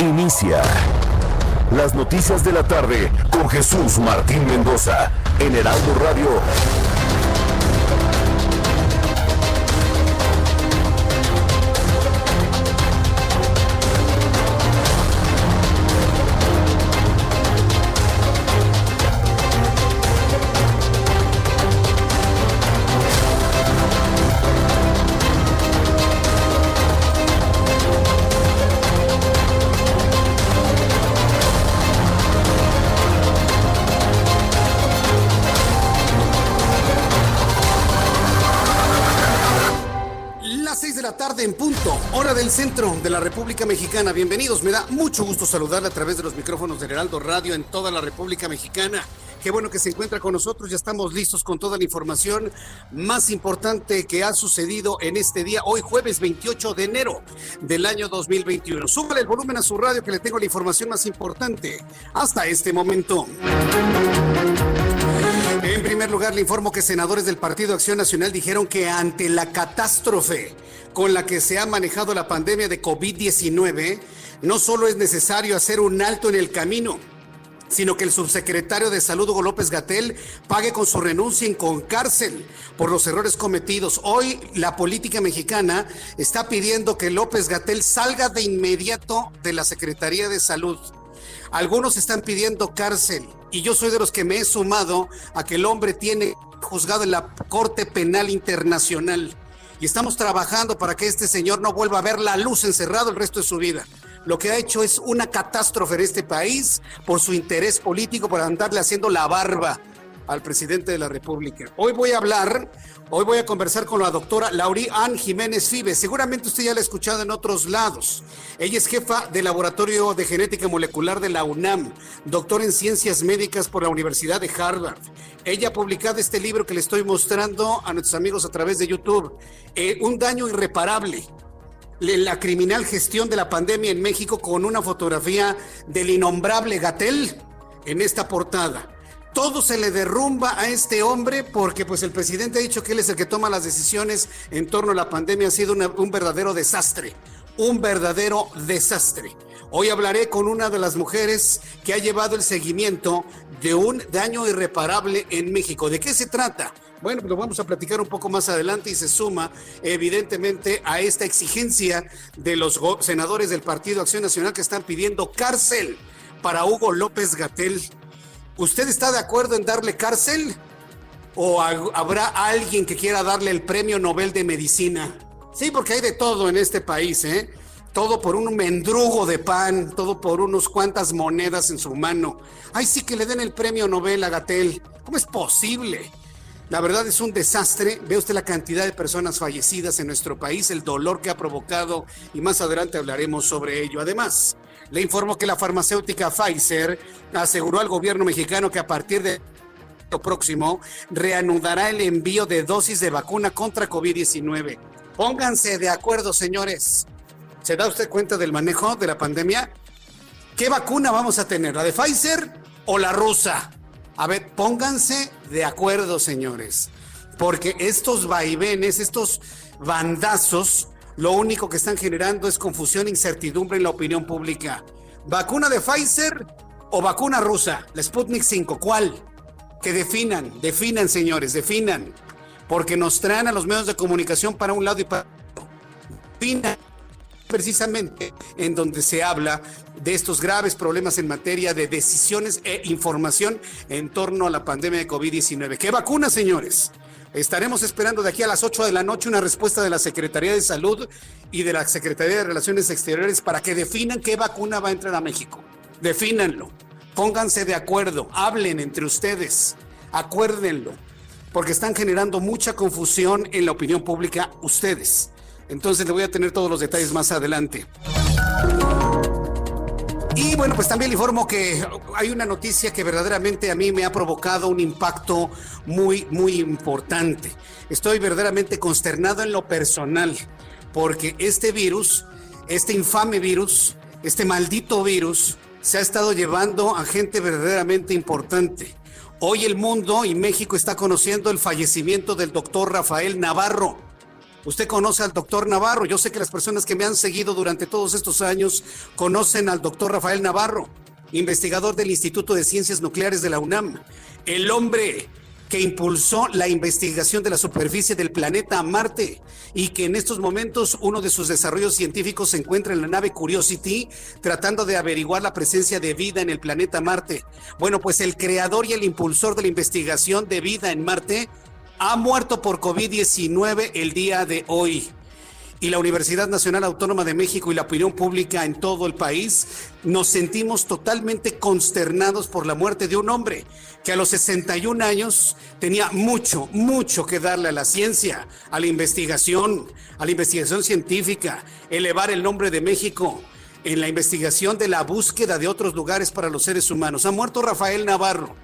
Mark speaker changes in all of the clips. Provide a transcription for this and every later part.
Speaker 1: Inicia las noticias de la tarde con Jesús Martín Mendoza en Heraldo Radio.
Speaker 2: Del centro de la República Mexicana. Bienvenidos, me da mucho gusto saludarle a través de los micrófonos del Heraldo Radio en toda la República Mexicana. Qué bueno que se encuentra con nosotros, ya estamos listos con toda la información más importante que ha sucedido en este día, hoy jueves 28 de enero del año 2021. Súbale el volumen a su radio que le tengo la información más importante hasta este momento. En primer lugar, le informo que senadores del Partido Acción Nacional dijeron que ante la catástrofe con la que se ha manejado la pandemia de COVID-19, no solo es necesario hacer un alto en el camino, sino que el subsecretario de Salud, Hugo López Gatel, pague con su renuncia y con cárcel por los errores cometidos. Hoy la política mexicana está pidiendo que López Gatel salga de inmediato de la Secretaría de Salud. Algunos están pidiendo cárcel y yo soy de los que me he sumado a que el hombre tiene juzgado en la Corte Penal Internacional. Y estamos trabajando para que este señor no vuelva a ver la luz encerrado el resto de su vida. Lo que ha hecho es una catástrofe en este país por su interés político, por andarle haciendo la barba al presidente de la República. Hoy voy a hablar, hoy voy a conversar con la doctora Laurí Ann Jiménez Fibe. Seguramente usted ya la ha escuchado en otros lados. Ella es jefa del Laboratorio de Genética Molecular de la UNAM, doctor en Ciencias Médicas por la Universidad de Harvard. Ella ha publicado este libro que le estoy mostrando a nuestros amigos a través de YouTube, eh, Un daño irreparable la criminal gestión de la pandemia en México con una fotografía del innombrable Gatel en esta portada. Todo se le derrumba a este hombre porque pues el presidente ha dicho que él es el que toma las decisiones en torno a la pandemia. Ha sido un verdadero desastre, un verdadero desastre. Hoy hablaré con una de las mujeres que ha llevado el seguimiento de un daño irreparable en México. ¿De qué se trata? Bueno, pues lo vamos a platicar un poco más adelante y se suma evidentemente a esta exigencia de los senadores del Partido Acción Nacional que están pidiendo cárcel para Hugo López Gatel. ¿Usted está de acuerdo en darle cárcel? ¿O habrá alguien que quiera darle el premio Nobel de Medicina? Sí, porque hay de todo en este país, ¿eh? Todo por un mendrugo de pan, todo por unos cuantas monedas en su mano. Ay, sí que le den el premio Nobel a Gatel. ¿Cómo es posible? La verdad es un desastre. Ve usted la cantidad de personas fallecidas en nuestro país, el dolor que ha provocado y más adelante hablaremos sobre ello. Además, le informo que la farmacéutica Pfizer aseguró al gobierno mexicano que a partir de próximo reanudará el envío de dosis de vacuna contra COVID-19. Pónganse de acuerdo, señores. ¿Se da usted cuenta del manejo de la pandemia? ¿Qué vacuna vamos a tener? ¿La de Pfizer o la rusa? A ver, pónganse de acuerdo, señores, porque estos vaivenes, estos bandazos, lo único que están generando es confusión e incertidumbre en la opinión pública. ¿Vacuna de Pfizer o vacuna rusa? La Sputnik 5, ¿cuál? Que definan, definan, señores, definan. Porque nos traen a los medios de comunicación para un lado y para otro. Definan precisamente en donde se habla de estos graves problemas en materia de decisiones e información en torno a la pandemia de COVID-19. ¿Qué vacuna, señores? Estaremos esperando de aquí a las 8 de la noche una respuesta de la Secretaría de Salud y de la Secretaría de Relaciones Exteriores para que definan qué vacuna va a entrar a México. Defínanlo, pónganse de acuerdo, hablen entre ustedes, acuérdenlo, porque están generando mucha confusión en la opinión pública ustedes. Entonces le voy a tener todos los detalles más adelante. Y bueno, pues también le informo que hay una noticia que verdaderamente a mí me ha provocado un impacto muy, muy importante. Estoy verdaderamente consternado en lo personal, porque este virus, este infame virus, este maldito virus, se ha estado llevando a gente verdaderamente importante. Hoy el mundo y México está conociendo el fallecimiento del doctor Rafael Navarro Usted conoce al doctor Navarro. Yo sé que las personas que me han seguido durante todos estos años conocen al doctor Rafael Navarro, investigador del Instituto de Ciencias Nucleares de la UNAM. El hombre que impulsó la investigación de la superficie del planeta Marte y que en estos momentos uno de sus desarrollos científicos se encuentra en la nave Curiosity tratando de averiguar la presencia de vida en el planeta Marte. Bueno, pues el creador y el impulsor de la investigación de vida en Marte ha muerto por COVID-19 el día de hoy. Y la Universidad Nacional Autónoma de México y la opinión pública en todo el país nos sentimos totalmente consternados por la muerte de un hombre que a los 61 años tenía mucho, mucho que darle a la ciencia, a la investigación, a la investigación científica, elevar el nombre de México en la investigación de la búsqueda de otros lugares para los seres humanos. Ha muerto Rafael Navarro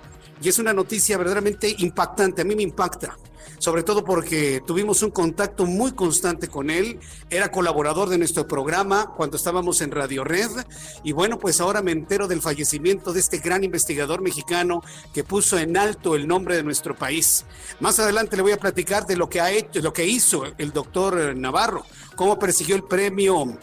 Speaker 2: y es una noticia verdaderamente impactante, a mí me impacta, sobre todo porque tuvimos un contacto muy constante con él, era colaborador de nuestro programa cuando estábamos en Radio Red y bueno, pues ahora me entero del fallecimiento de este gran investigador mexicano que puso en alto el nombre de nuestro país. Más adelante le voy a platicar de lo que ha hecho, lo que hizo el doctor Navarro, cómo persiguió el premio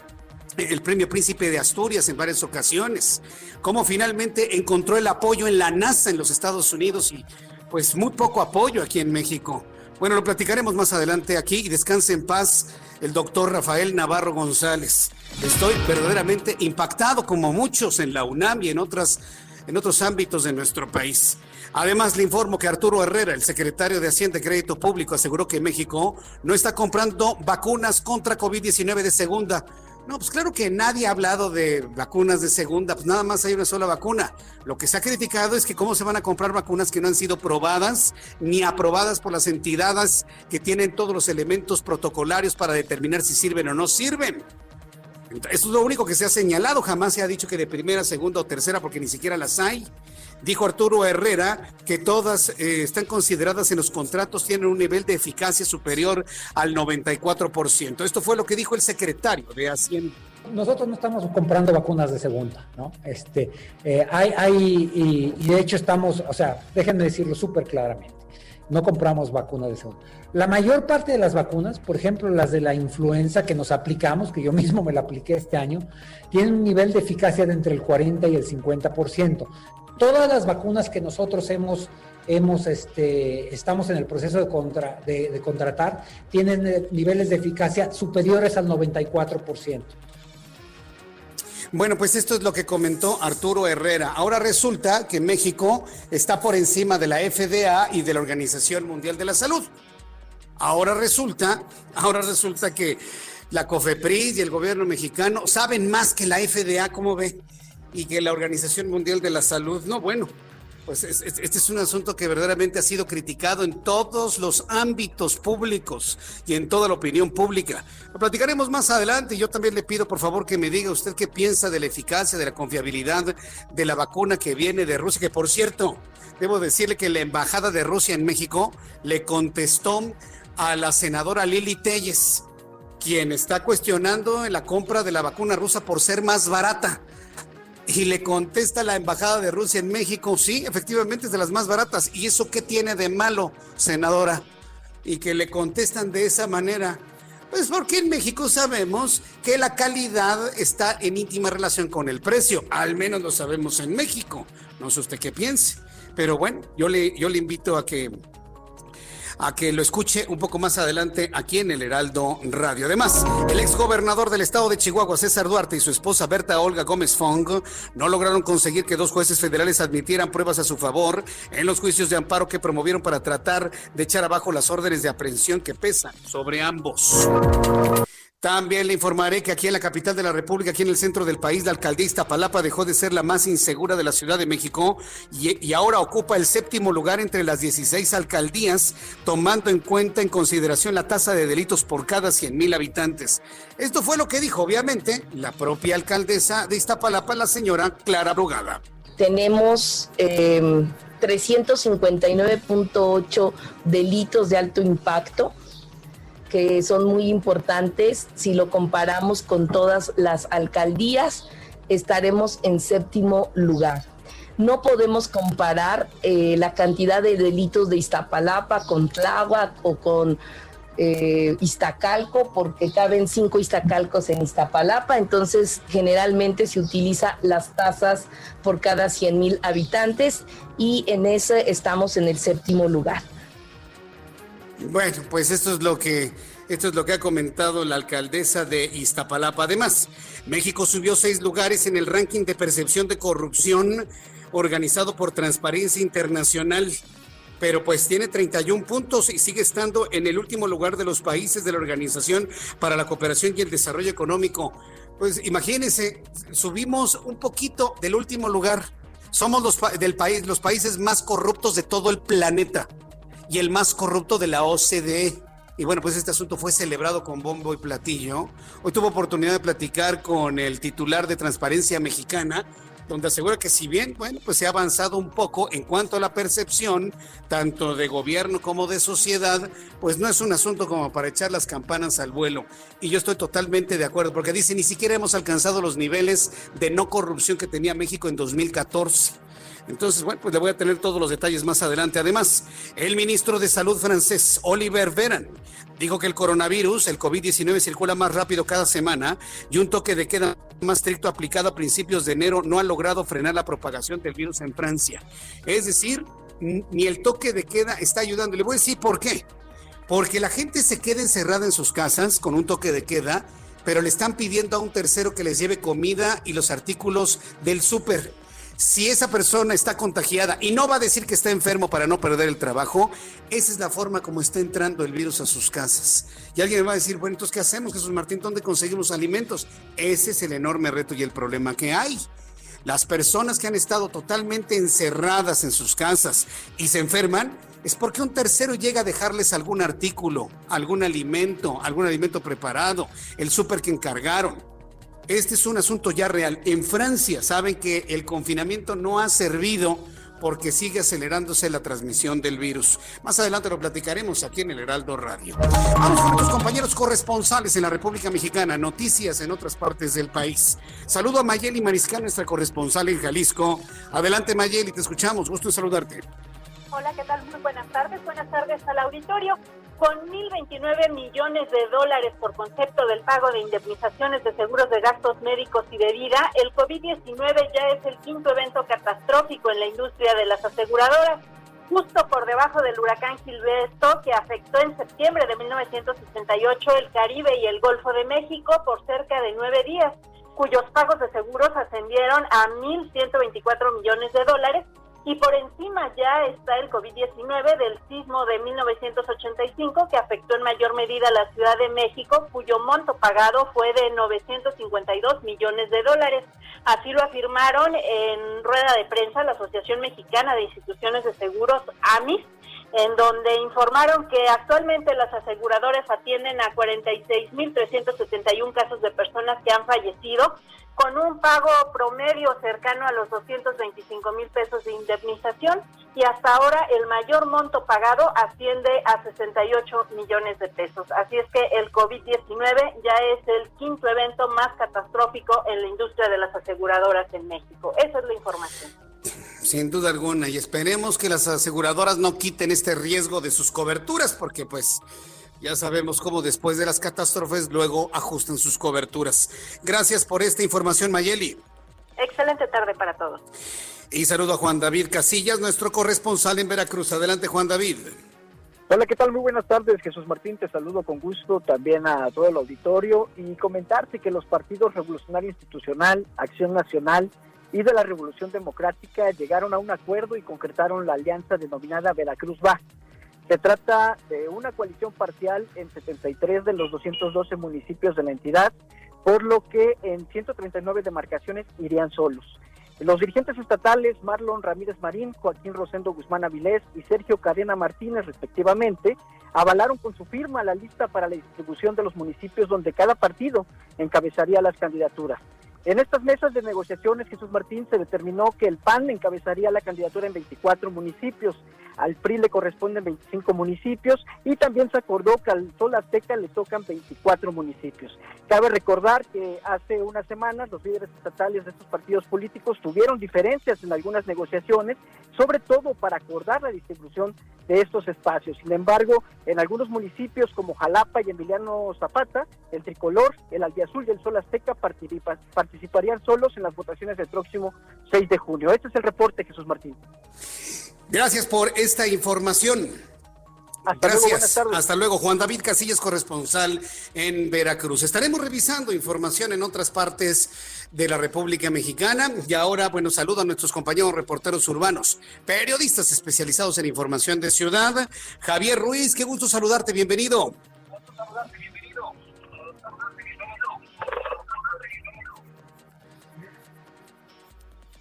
Speaker 2: el premio Príncipe de Asturias en varias ocasiones, cómo finalmente encontró el apoyo en la NASA en los Estados Unidos y pues muy poco apoyo aquí en México. Bueno, lo platicaremos más adelante aquí y descanse en paz el doctor Rafael Navarro González. Estoy verdaderamente impactado como muchos en la UNAM y en otras en otros ámbitos de nuestro país. Además, le informo que Arturo Herrera, el secretario de Hacienda y Crédito Público, aseguró que México no está comprando vacunas contra COVID-19 de segunda no, pues claro que nadie ha hablado de vacunas de segunda, pues nada más hay una sola vacuna. Lo que se ha criticado es que cómo se van a comprar vacunas que no han sido probadas ni aprobadas por las entidades que tienen todos los elementos protocolarios para determinar si sirven o no sirven. Eso es lo único que se ha señalado, jamás se ha dicho que de primera, segunda o tercera, porque ni siquiera las hay. Dijo Arturo Herrera que todas eh, están consideradas en los contratos, tienen un nivel de eficacia superior al 94%. Esto fue lo que dijo el secretario de Hacienda.
Speaker 3: Nosotros no estamos comprando vacunas de segunda, ¿no? Este, eh, hay, hay y, de hecho estamos, o sea, déjenme decirlo súper claramente, no compramos vacunas de segunda. La mayor parte de las vacunas, por ejemplo, las de la influenza que nos aplicamos, que yo mismo me la apliqué este año, tienen un nivel de eficacia de entre el 40 y el 50% todas las vacunas que nosotros hemos, hemos este, estamos en el proceso de, contra, de, contratar tienen eh, niveles de eficacia superiores al 94%.
Speaker 2: Bueno, pues esto es lo que comentó Arturo Herrera. Ahora resulta que México está por encima de la FDA y de la Organización Mundial de la Salud. Ahora resulta, ahora resulta que la COFEPRIS y el gobierno mexicano saben más que la FDA, ¿cómo ve? y que la Organización Mundial de la Salud, no, bueno, pues este es un asunto que verdaderamente ha sido criticado en todos los ámbitos públicos y en toda la opinión pública. Lo platicaremos más adelante. Yo también le pido, por favor, que me diga usted qué piensa de la eficacia, de la confiabilidad de la vacuna que viene de Rusia, que por cierto, debo decirle que la Embajada de Rusia en México le contestó a la senadora Lili Telles, quien está cuestionando la compra de la vacuna rusa por ser más barata. Y le contesta la embajada de Rusia en México, sí, efectivamente es de las más baratas. ¿Y eso qué tiene de malo, senadora? Y que le contestan de esa manera. Pues porque en México sabemos que la calidad está en íntima relación con el precio. Al menos lo sabemos en México. No sé usted qué piense. Pero bueno, yo le, yo le invito a que a que lo escuche un poco más adelante aquí en el Heraldo Radio. Además, el ex gobernador del estado de Chihuahua, César Duarte, y su esposa Berta Olga Gómez Fong no lograron conseguir que dos jueces federales admitieran pruebas a su favor en los juicios de amparo que promovieron para tratar de echar abajo las órdenes de aprehensión que pesan sobre ambos. También le informaré que aquí en la capital de la República, aquí en el centro del país, la alcaldía Iztapalapa dejó de ser la más insegura de la Ciudad de México y, ahora ocupa el séptimo lugar entre las 16 alcaldías, tomando en cuenta en consideración la tasa de delitos por cada 100 mil habitantes. Esto fue lo que dijo, obviamente, la propia alcaldesa de Iztapalapa, la señora Clara Brugada.
Speaker 4: Tenemos 359.8 em, delitos de alto impacto que son muy importantes. Si lo comparamos con todas las alcaldías, estaremos en séptimo lugar. No podemos comparar eh, la cantidad de delitos de Iztapalapa con Tláhuac o con eh, Iztacalco, porque caben cinco Iztacalcos en Iztapalapa, entonces generalmente se utiliza las tasas por cada 100 mil habitantes y en ese estamos en el séptimo lugar.
Speaker 2: Bueno, pues esto es lo que esto es lo que ha comentado la alcaldesa de Iztapalapa. Además, México subió seis lugares en el ranking de percepción de corrupción organizado por Transparencia Internacional, pero pues tiene 31 puntos y sigue estando en el último lugar de los países de la Organización para la Cooperación y el Desarrollo Económico. Pues imagínense, subimos un poquito del último lugar. Somos los del país, los países más corruptos de todo el planeta y el más corrupto de la OCDE. Y bueno, pues este asunto fue celebrado con bombo y platillo. Hoy tuvo oportunidad de platicar con el titular de Transparencia Mexicana, donde asegura que si bien, bueno, pues se ha avanzado un poco en cuanto a la percepción, tanto de gobierno como de sociedad, pues no es un asunto como para echar las campanas al vuelo. Y yo estoy totalmente de acuerdo, porque dice, ni siquiera hemos alcanzado los niveles de no corrupción que tenía México en 2014. Entonces, bueno, pues le voy a tener todos los detalles más adelante. Además, el ministro de Salud francés, Oliver Veran, dijo que el coronavirus, el COVID-19, circula más rápido cada semana y un toque de queda más estricto aplicado a principios de enero no ha logrado frenar la propagación del virus en Francia. Es decir, ni el toque de queda está ayudando. Le voy a decir por qué. Porque la gente se queda encerrada en sus casas con un toque de queda, pero le están pidiendo a un tercero que les lleve comida y los artículos del súper si esa persona está contagiada y no va a decir que está enfermo para no perder el trabajo, esa es la forma como está entrando el virus a sus casas. Y alguien me va a decir, bueno, entonces, ¿qué hacemos, Jesús Martín? ¿Dónde conseguimos alimentos? Ese es el enorme reto y el problema que hay. Las personas que han estado totalmente encerradas en sus casas y se enferman, es porque un tercero llega a dejarles algún artículo, algún alimento, algún alimento preparado, el súper que encargaron este es un asunto ya real. En Francia saben que el confinamiento no ha servido porque sigue acelerándose la transmisión del virus. Más adelante lo platicaremos aquí en el Heraldo Radio. Vamos con nuestros compañeros corresponsales en la República Mexicana, noticias en otras partes del país. Saludo a Mayeli Mariscal, nuestra corresponsal en Jalisco. Adelante Mayeli, te escuchamos, gusto en saludarte.
Speaker 5: Hola, ¿qué tal? Muy buenas tardes. Buenas tardes al auditorio con 1.029 millones de dólares por concepto del pago de indemnizaciones de seguros de gastos médicos y de vida, el COVID-19 ya es el quinto evento catastrófico en la industria de las aseguradoras, justo por debajo del huracán Gilberto que afectó en septiembre de 1968 el Caribe y el Golfo de México por cerca de nueve días, cuyos pagos de seguros ascendieron a 1.124 millones de dólares y por encima ya está el COVID-19 del sismo de 1985 que afectó en mayor medida a la Ciudad de México, cuyo monto pagado fue de 952 millones de dólares. Así lo afirmaron en rueda de prensa la Asociación Mexicana de Instituciones de Seguros, AMIS, en donde informaron que actualmente las aseguradoras atienden a 46.371 casos de personas que han fallecido con un pago promedio cercano a los 225 mil pesos de indemnización y hasta ahora el mayor monto pagado asciende a 68 millones de pesos. Así es que el COVID-19 ya es el quinto evento más catastrófico en la industria de las aseguradoras en México. Esa es la información.
Speaker 2: Sin duda alguna, y esperemos que las aseguradoras no quiten este riesgo de sus coberturas, porque pues ya sabemos cómo después de las catástrofes luego ajustan sus coberturas. Gracias por esta información, Mayeli.
Speaker 5: Excelente tarde para todos.
Speaker 2: Y saludo a Juan David Casillas, nuestro corresponsal en Veracruz. Adelante, Juan David.
Speaker 6: Hola, ¿qué tal? Muy buenas tardes, Jesús Martín. Te saludo con gusto también a todo el auditorio y comentarte que los partidos Revolucionario Institucional, Acción Nacional y de la Revolución Democrática llegaron a un acuerdo y concretaron la alianza denominada Veracruz Va Se trata de una coalición parcial en 73 de los 212 municipios de la entidad, por lo que en 139 demarcaciones irían solos. Los dirigentes estatales Marlon Ramírez Marín, Joaquín Rosendo Guzmán Avilés y Sergio Cadena Martínez, respectivamente, avalaron con su firma la lista para la distribución de los municipios donde cada partido encabezaría las candidaturas. En estas mesas de negociaciones, Jesús Martín se determinó que el PAN encabezaría la candidatura en 24 municipios, al PRI le corresponden 25 municipios y también se acordó que al Sol Azteca le tocan 24 municipios. Cabe recordar que hace unas semanas los líderes estatales de estos partidos políticos tuvieron diferencias en algunas negociaciones, sobre todo para acordar la distribución de estos espacios. Sin embargo, en algunos municipios como Jalapa y Emiliano Zapata, el tricolor, el albiazul y el Sol Azteca participarían solos en las votaciones del próximo 6 de junio. Este es el reporte, Jesús Martín.
Speaker 2: Gracias por esta información.
Speaker 6: Hasta
Speaker 2: Gracias.
Speaker 6: Luego,
Speaker 2: Hasta luego, Juan David Casillas, corresponsal en Veracruz. Estaremos revisando información en otras partes de la República Mexicana. Y ahora, bueno, saludo a nuestros compañeros reporteros urbanos, periodistas especializados en información de ciudad. Javier Ruiz, qué gusto saludarte, bienvenido.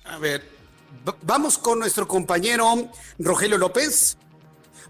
Speaker 2: A ver, vamos con nuestro compañero Rogelio López.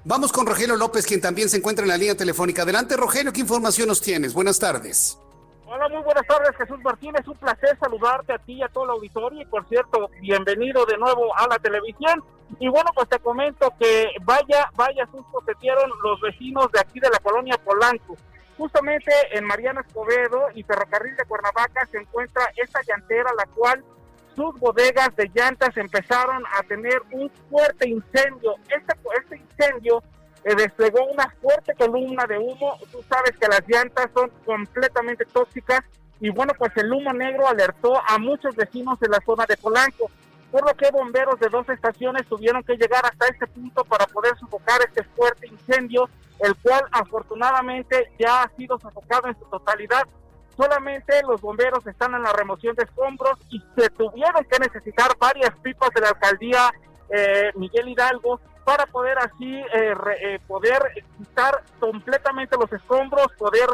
Speaker 2: Vamos con Rogelio López, quien también se encuentra en la línea telefónica. Adelante, Rogelio, ¿qué información nos tienes? Buenas tardes.
Speaker 7: Hola, muy buenas tardes, Jesús Martínez. Un placer saludarte a ti y a todo el auditorio. Y por cierto, bienvenido de nuevo a la televisión. Y bueno, pues te comento que vaya, vaya susto se dieron los vecinos de aquí de la colonia Polanco. Justamente en Mariana Escobedo y Ferrocarril de Cuernavaca se encuentra esta llantera, la cual sus bodegas de llantas empezaron a tener un fuerte incendio. Este, este incendio eh, desplegó una fuerte columna de humo. Tú sabes que las llantas son completamente tóxicas y bueno, pues el humo negro alertó a muchos vecinos de la zona de Polanco, por lo que bomberos de dos estaciones tuvieron que llegar hasta este punto para poder sofocar este fuerte incendio, el cual afortunadamente ya ha sido sofocado en su totalidad solamente los bomberos están en la remoción de escombros y se tuvieron que necesitar varias pipas de la alcaldía eh, Miguel Hidalgo para poder así eh, eh, poder quitar completamente los escombros, poder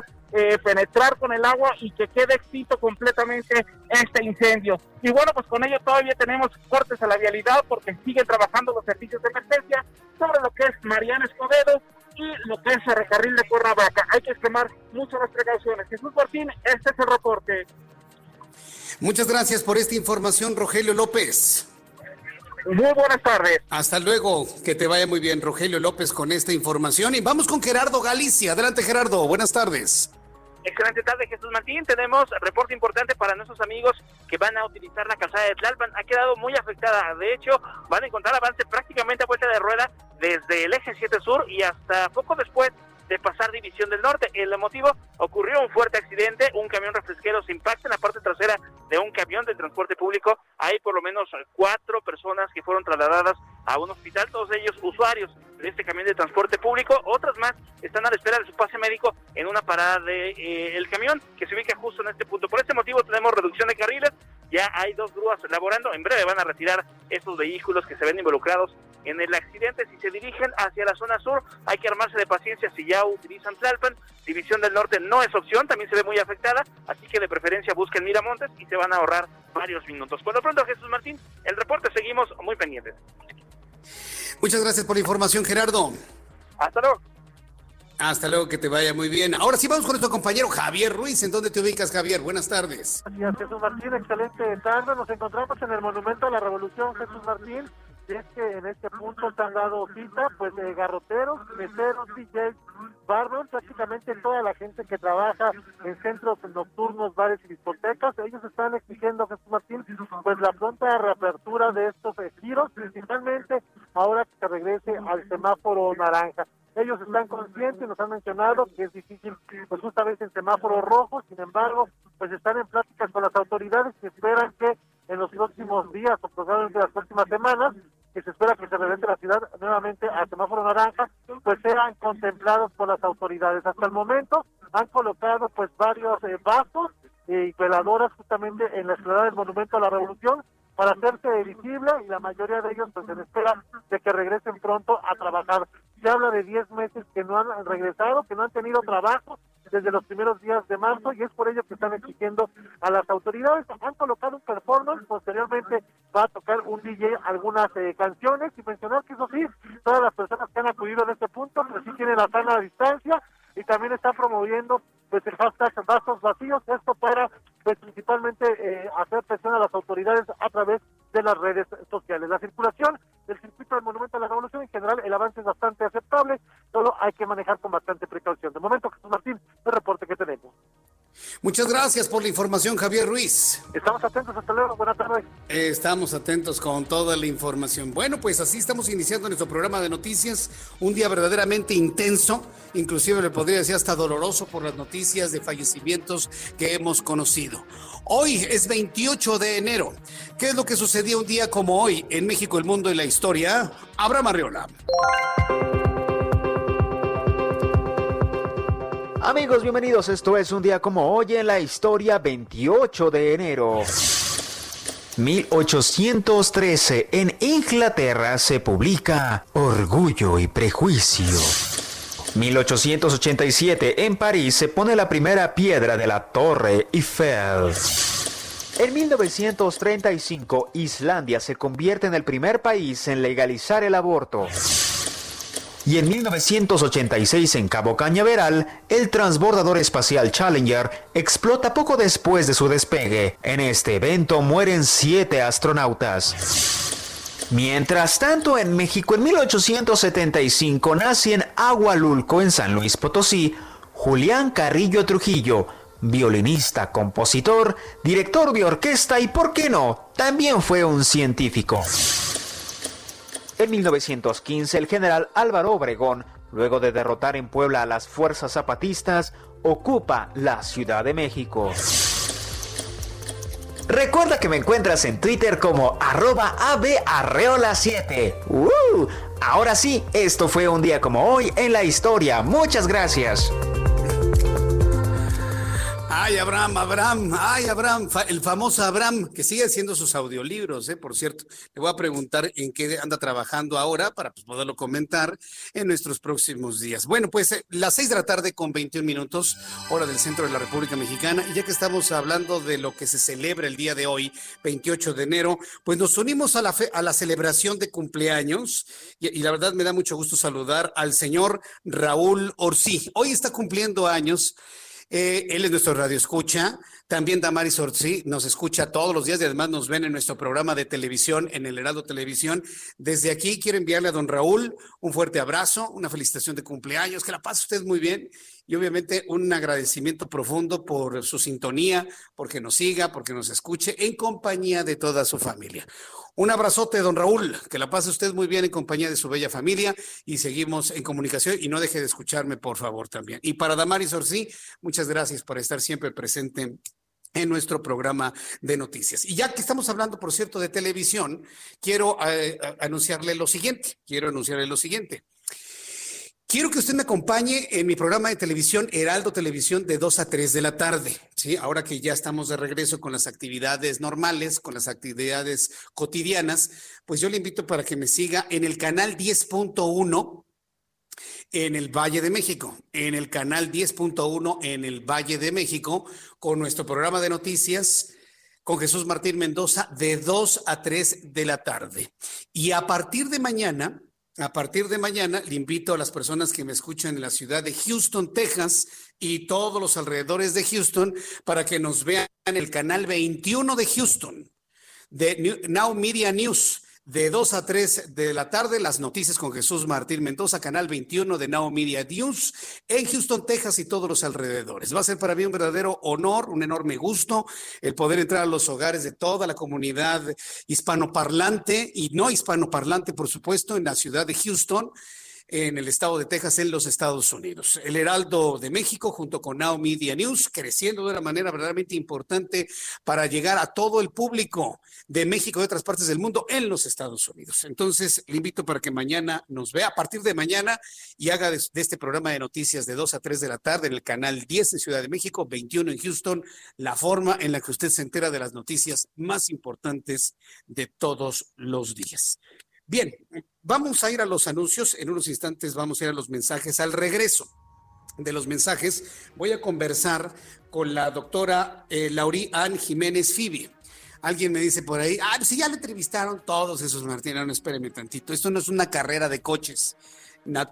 Speaker 7: penetrar con el agua y que quede extinto completamente este incendio. Y bueno, pues con ello todavía tenemos cortes a la vialidad porque siguen trabajando los servicios de emergencia sobre lo que es Mariana Escobedo, y lo que es Ferrocarril de Cuernavaca. Hay que extremar muchas las precauciones. Jesús Martín, este es el reporte.
Speaker 2: Muchas gracias por esta información, Rogelio López.
Speaker 7: Muy buenas tardes.
Speaker 2: Hasta luego, que te vaya muy bien, Rogelio López, con esta información. Y vamos con Gerardo Galicia. Adelante, Gerardo. Buenas tardes.
Speaker 8: Excelente tarde, Jesús Martín. Tenemos reporte importante para nuestros amigos que van a utilizar la calzada de Tlalpan. Ha quedado muy afectada. De hecho, van a encontrar avance prácticamente a vuelta de rueda desde el eje 7 sur y hasta poco después de pasar División del Norte. El motivo ocurrió un fuerte accidente, un camión refresquero se impacta en la parte trasera de un camión de transporte público. Hay por lo menos cuatro personas que fueron trasladadas a un hospital, todos ellos usuarios de este camión de transporte público. Otras más están a la espera de su pase médico en una parada de eh, camión que se ubica justo en este punto. Por este motivo tenemos reducción de carriles. Ya hay dos grúas laborando. En breve van a retirar estos vehículos que se ven involucrados en el accidente. Si se dirigen hacia la zona sur, hay que armarse de paciencia si ya utilizan Tlalpan. División del Norte no es opción, también se ve muy afectada, así que de preferencia busquen Miramontes y se van a ahorrar varios minutos. Por lo pronto, Jesús Martín, el reporte seguimos muy pendientes.
Speaker 2: Muchas gracias por la información, Gerardo.
Speaker 8: Hasta luego.
Speaker 2: Hasta luego, que te vaya muy bien. Ahora sí vamos con nuestro compañero Javier Ruiz. ¿En dónde te ubicas, Javier? Buenas tardes.
Speaker 9: Gracias, Jesús Martín. Excelente tarde. Nos encontramos en el Monumento a la Revolución, Jesús Martín. Y es que en este punto se han dado cita, pues, de garroteros, meseros, DJs, barman, prácticamente toda la gente que trabaja en centros nocturnos, bares y discotecas. Ellos están exigiendo, Jesús Martín, pues, la pronta reapertura de estos giros, principalmente ahora que se regrese al semáforo naranja. Ellos están conscientes, nos han mencionado que es difícil, pues justamente en semáforo rojo, sin embargo, pues están en pláticas con las autoridades que esperan que en los próximos días o probablemente las próximas semanas, que se espera que se regrese la ciudad nuevamente a semáforo naranja, pues sean contemplados por las autoridades. Hasta el momento han colocado pues varios eh, vasos y veladoras justamente en la ciudad del Monumento a la Revolución para hacerse visible y la mayoría de ellos pues en espera de que regresen pronto a trabajar. se habla de 10 meses que no han regresado, que no han tenido trabajo desde los primeros días de marzo y es por ello que están exigiendo a las autoridades. Han colocado un performance, posteriormente va a tocar un DJ algunas eh, canciones y mencionar que eso sí, todas las personas que han acudido en este punto pues sí tienen la sana distancia y también está promoviendo pues el hashtag vasos vacíos, esto para pues principalmente eh, hacer presión a las autoridades a través de las redes sociales. La circulación del circuito del Monumento a la Revolución en general el avance es bastante aceptable, solo hay que manejar con bastante precaución. De momento, Jesús Martín, el reporte que tenemos.
Speaker 2: Muchas gracias por la información, Javier Ruiz.
Speaker 9: Estamos atentos, hasta luego, buenas tardes.
Speaker 2: Estamos atentos con toda la información. Bueno, pues así estamos iniciando nuestro programa de noticias, un día verdaderamente intenso, inclusive le podría decir hasta doloroso por las noticias de fallecimientos que hemos conocido. Hoy es 28 de enero. ¿Qué es lo que sucedió un día como hoy en México, el mundo y la historia? Abraham Arriola.
Speaker 10: Amigos, bienvenidos. Esto es un día como hoy en la historia 28 de enero. 1813 en Inglaterra se publica Orgullo y Prejuicio. 1887 en París se pone la primera piedra de la Torre Eiffel. En 1935 Islandia se convierte en el primer país en legalizar el aborto. Y en 1986 en Cabo Cañaveral, el transbordador espacial Challenger explota poco después de su despegue. En este evento mueren siete astronautas. Mientras tanto, en México en 1875 nace en Agualulco, en San Luis Potosí, Julián Carrillo Trujillo, violinista, compositor, director de orquesta y, ¿por qué no?, también fue un científico. En 1915, el general Álvaro Obregón, luego de derrotar en Puebla a las fuerzas zapatistas, ocupa la Ciudad de México. Recuerda que me encuentras en Twitter como arroba abarreola7. ¡Uh! Ahora sí, esto fue un día como hoy en la historia. Muchas gracias.
Speaker 2: Ay, Abraham, Abraham, ay, Abraham, el famoso Abraham, que sigue haciendo sus audiolibros, ¿eh? por cierto. Le voy a preguntar en qué anda trabajando ahora para pues, poderlo comentar en nuestros próximos días. Bueno, pues eh, las seis de la tarde con 21 minutos, hora del centro de la República Mexicana, y ya que estamos hablando de lo que se celebra el día de hoy, 28 de enero, pues nos unimos a la, a la celebración de cumpleaños, y, y la verdad me da mucho gusto saludar al señor Raúl Orsí. Hoy está cumpliendo años. Eh, él es nuestro radio escucha. También Damaris Orsi nos escucha todos los días y además nos ven en nuestro programa de televisión, en el Heraldo Televisión. Desde aquí quiero enviarle a don Raúl un fuerte abrazo, una felicitación de cumpleaños, que la pase usted muy bien y obviamente un agradecimiento profundo por su sintonía, porque nos siga, porque nos escuche en compañía de toda su familia. Un abrazote, don Raúl, que la pase usted muy bien en compañía de su bella familia y seguimos en comunicación y no deje de escucharme, por favor, también. Y para Damaris Orsi, muchas gracias por estar siempre presente en nuestro programa de noticias. Y ya que estamos hablando, por cierto, de televisión, quiero eh, anunciarle lo siguiente, quiero anunciarle lo siguiente. Quiero que usted me acompañe en mi programa de televisión Heraldo Televisión de 2 a 3 de la tarde. ¿sí? Ahora que ya estamos de regreso con las actividades normales, con las actividades cotidianas, pues yo le invito para que me siga en el canal 10.1 en el Valle de México, en el canal 10.1 en el Valle de México, con nuestro programa de noticias con Jesús Martín Mendoza de 2 a 3 de la tarde. Y a partir de mañana, a partir de mañana le invito a las personas que me escuchan en la ciudad de Houston, Texas y todos los alrededores de Houston para que nos vean en el canal 21 de Houston de Now Media News de 2 a 3 de la tarde, las noticias con Jesús Martín Mendoza, canal 21 de Now Media News, en Houston, Texas y todos los alrededores. Va a ser para mí un verdadero honor, un enorme gusto el poder entrar a los hogares de toda la comunidad hispanoparlante y no hispanoparlante, por supuesto, en la ciudad de Houston en el estado de Texas, en los Estados Unidos. El Heraldo de México, junto con Now Media News, creciendo de una manera verdaderamente importante para llegar a todo el público de México y otras partes del mundo en los Estados Unidos. Entonces, le invito para que mañana nos vea a partir de mañana y haga de, de este programa de noticias de 2 a 3 de la tarde en el canal 10 en Ciudad de México, 21 en Houston, la forma en la que usted se entera de las noticias más importantes de todos los días. Bien, vamos a ir a los anuncios, en unos instantes vamos a ir a los mensajes. Al regreso de los mensajes, voy a conversar con la doctora eh, Laurí Ann Jiménez Fibi. Alguien me dice por ahí, ah, si ya le entrevistaron todos esos, Martín, no, espéreme tantito, esto no es una carrera de coches,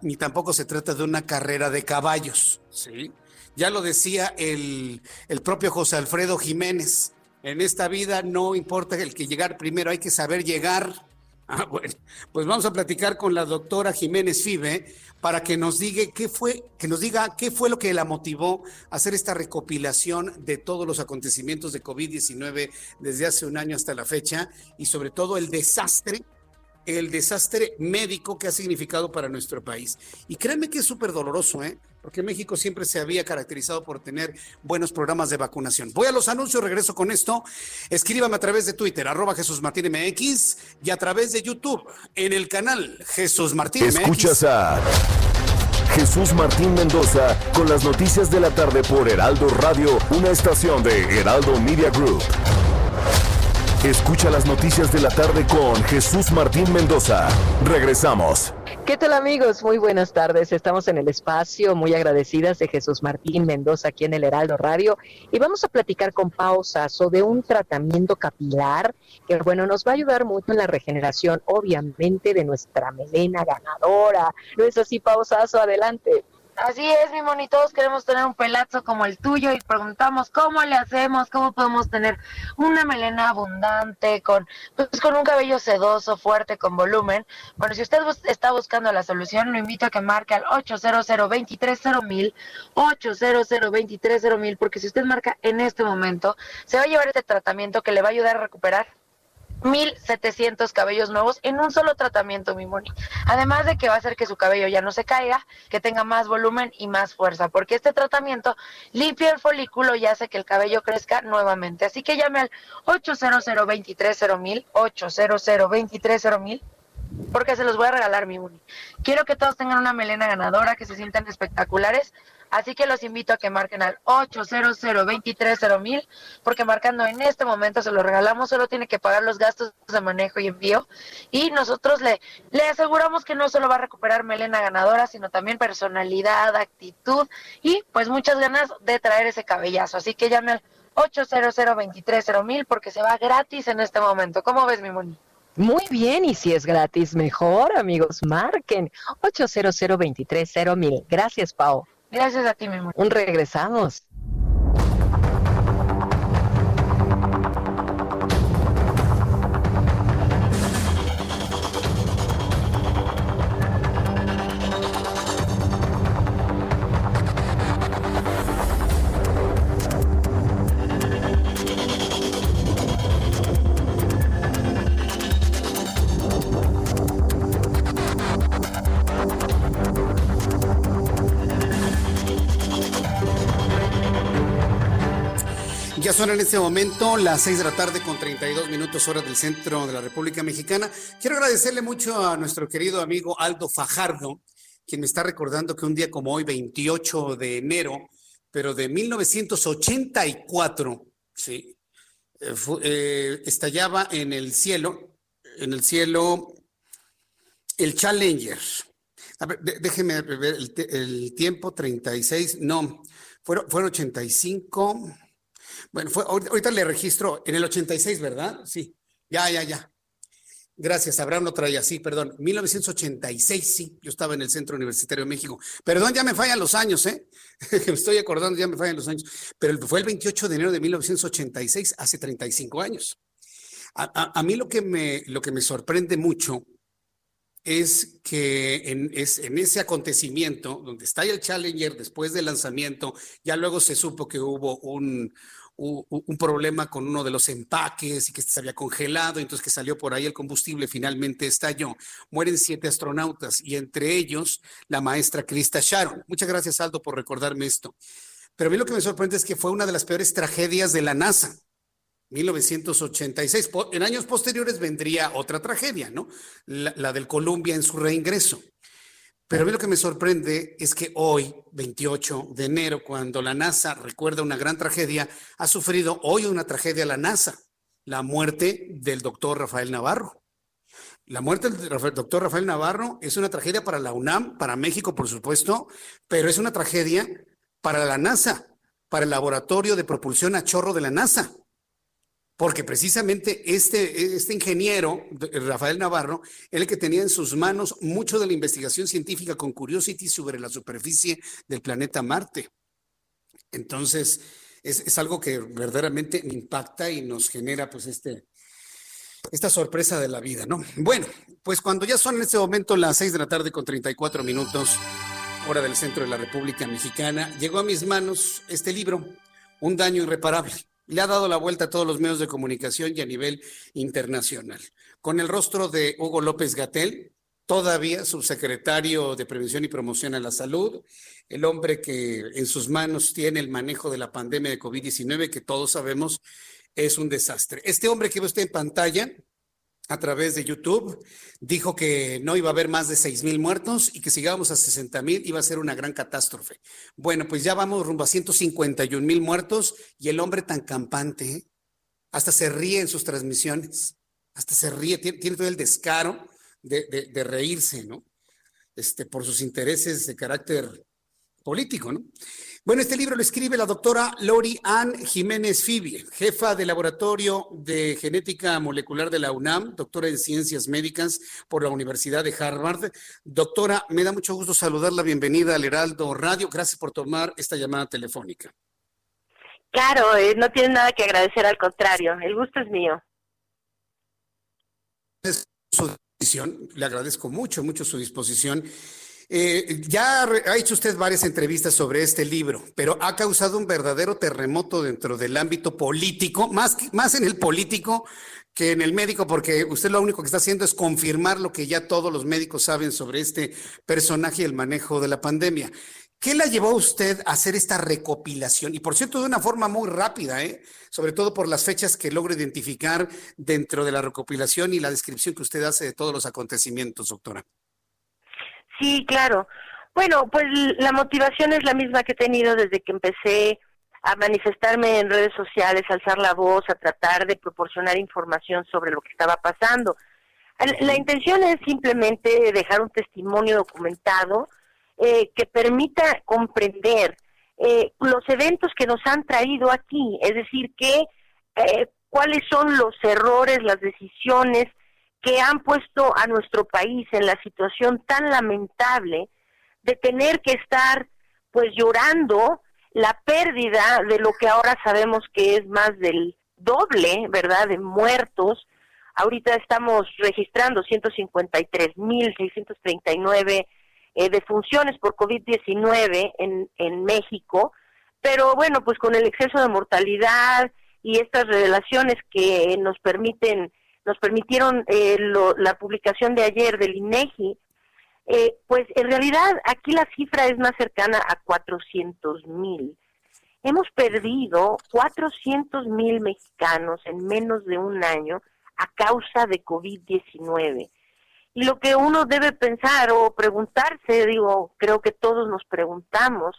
Speaker 2: ni tampoco se trata de una carrera de caballos, ¿sí? Ya lo decía el, el propio José Alfredo Jiménez, en esta vida no importa el que llegar primero, hay que saber llegar. Ah, bueno, pues vamos a platicar con la doctora Jiménez Fibe para que nos diga qué fue, que nos diga qué fue lo que la motivó a hacer esta recopilación de todos los acontecimientos de COVID-19 desde hace un año hasta la fecha y sobre todo el desastre el desastre médico que ha significado para nuestro país. Y créanme que es súper doloroso, ¿eh? porque México siempre se había caracterizado por tener buenos programas de vacunación. Voy a los anuncios, regreso con esto. Escríbame a través de Twitter, arroba Jesús Martín MX, y a través de YouTube, en el canal Jesús Martín
Speaker 1: MX. Escuchas a Jesús Martín Mendoza con las noticias de la tarde por Heraldo Radio, una estación de Heraldo Media Group. Escucha las noticias de la tarde con Jesús Martín Mendoza. Regresamos.
Speaker 11: ¿Qué tal amigos? Muy buenas tardes. Estamos en el espacio, muy agradecidas de Jesús Martín Mendoza aquí en el Heraldo Radio y vamos a platicar con Pau Sasso de un tratamiento capilar que bueno, nos va a ayudar mucho en la regeneración obviamente de nuestra melena ganadora. ¿No es así, Pau Sasso? Adelante.
Speaker 12: Así es, mi moni, todos queremos tener un pelazo como el tuyo y preguntamos cómo le hacemos, cómo podemos tener una melena abundante, con, pues, con un cabello sedoso, fuerte, con volumen. Bueno, si usted está buscando la solución, lo invito a que marque al 800 230 800 mil porque si usted marca en este momento, se va a llevar este tratamiento que le va a ayudar a recuperar 1700 cabellos nuevos en un solo tratamiento, mi Moni. Además de que va a hacer que su cabello ya no se caiga, que tenga más volumen y más fuerza, porque este tratamiento limpia el folículo y hace que el cabello crezca nuevamente. Así que llame al 800 230 800 mil porque se los voy a regalar, mi Moni. Quiero que todos tengan una melena ganadora, que se sientan espectaculares Así que los invito a que marquen al 800 mil porque marcando en este momento se lo regalamos, solo tiene que pagar los gastos de manejo y envío. Y nosotros le, le aseguramos que no solo va a recuperar melena ganadora, sino también personalidad, actitud y pues muchas ganas de traer ese cabellazo. Así que llame al 800 mil porque se va gratis en este momento. ¿Cómo ves, mi Moni?
Speaker 11: Muy bien, y si es gratis, mejor, amigos, marquen 800 mil. Gracias, Pau.
Speaker 12: Gracias a ti, mi amor.
Speaker 11: Un regresamos.
Speaker 2: Son en este momento las 6 de la tarde con 32 minutos hora del centro de la República Mexicana. Quiero agradecerle mucho a nuestro querido amigo Aldo Fajardo, quien me está recordando que un día como hoy, 28 de enero, pero de 1984, sí, eh, eh, estallaba en el cielo, en el cielo, el Challenger. A ver, déjeme ver el, tiempo, 36, no, fueron, fueron 85. Bueno, fue, ahorita le registro en el 86, ¿verdad? Sí, ya, ya, ya. Gracias, Abraham lo traía, sí, perdón. 1986, sí, yo estaba en el Centro Universitario de México. Perdón, ya me fallan los años, ¿eh? me estoy acordando, ya me fallan los años. Pero fue el 28 de enero de 1986, hace 35 años. A, a, mí lo que, me, lo que me sorprende mucho es que en, en ese acontecimiento, donde está el Challenger después del lanzamiento, ya luego se supo que hubo un, un problema con uno de los empaques y que se había congelado, entonces que salió por ahí el combustible, finalmente estalló. Mueren siete astronautas y entre ellos la maestra Krista Sharon. Muchas gracias, Aldo, por recordarme esto. Pero a mí lo que me sorprende es que fue una de las peores tragedias de la NASA. 1986. En años posteriores vendría otra tragedia, ¿no? La, la del Columbia en su reingreso. Pero a mí lo que me sorprende es que hoy, 28 de enero, cuando la NASA recuerda una gran tragedia, ha sufrido hoy una tragedia la NASA, la muerte del doctor Rafael Navarro. La muerte del doctor Rafael Navarro es una tragedia para la UNAM, para México, por supuesto, pero es una tragedia para la NASA, para el laboratorio de propulsión a chorro de la NASA. Porque precisamente este, este ingeniero, Rafael Navarro, es el que tenía en sus manos mucho de la investigación científica con Curiosity sobre la superficie del planeta Marte. Entonces, es, es algo que verdaderamente impacta y nos genera pues este, esta sorpresa de la vida, ¿no? Bueno, pues cuando ya son en este momento las 6 de la tarde con 34 minutos, hora del centro de la República Mexicana, llegó a mis manos este libro, Un daño irreparable. Le ha dado la vuelta a todos los medios de comunicación y a nivel internacional. Con el rostro de Hugo López Gatel, todavía subsecretario de Prevención y Promoción a la Salud, el hombre que en sus manos tiene el manejo de la pandemia de COVID-19, que todos sabemos es un desastre. Este hombre que ve usted en pantalla a través de YouTube dijo que no iba a haber más de 6 mil muertos y que si llegamos a 60 mil iba a ser una gran catástrofe. Bueno, pues ya vamos rumbo a 151 mil muertos y el hombre tan campante, ¿eh? hasta se ríe en sus transmisiones, hasta se ríe, tiene, todo el descaro de, de, reírse, ¿no? Este, por sus intereses de carácter político, ¿no? Bueno, este libro lo escribe la doctora Lori Ann Jiménez Fibie, jefa del Laboratorio de Genética Molecular de la UNAM, doctora en Ciencias Médicas por la Universidad de Harvard. Doctora, me da mucho gusto saludarla. Bienvenida al Heraldo Radio. Gracias por tomar esta llamada telefónica.
Speaker 13: Claro, eh, no tiene nada que agradecer, al contrario. El gusto es mío.
Speaker 2: Es su disposición. Le agradezco mucho, mucho su disposición. Eh, ya ha hecho usted varias entrevistas sobre este libro, pero ha causado un verdadero terremoto dentro del ámbito político, más, más en el político que en el médico, porque usted lo único que está haciendo es confirmar lo que ya todos los médicos saben sobre este personaje y el manejo de la pandemia. ¿Qué la llevó a usted a hacer esta recopilación? Y por cierto, de una forma muy rápida, ¿eh? sobre todo por las fechas que logro identificar dentro de la recopilación y la descripción que usted hace de todos los acontecimientos, doctora.
Speaker 13: Sí, claro. Bueno, pues la motivación es la misma que he tenido desde que empecé a manifestarme en redes sociales, a alzar la voz, a tratar de proporcionar información sobre lo que estaba pasando. La intención es simplemente dejar un testimonio documentado eh, que permita comprender eh, los eventos que nos han traído aquí, es decir, que eh, cuáles son los errores, las decisiones, que han puesto a nuestro país en la situación tan lamentable de tener que estar pues llorando la pérdida de lo que ahora sabemos que es más del doble, ¿verdad?, de muertos. Ahorita estamos registrando 153.639 eh, defunciones por COVID-19 en, en México, pero bueno, pues con el exceso de mortalidad y estas revelaciones que nos permiten nos permitieron eh, la publicación de ayer del INEGI, eh, pues en realidad aquí la cifra es más cercana a 400 mil. Hemos perdido 400 mil mexicanos en menos de un año a causa de COVID-19. Y lo que uno debe pensar o preguntarse, digo, creo que todos nos preguntamos,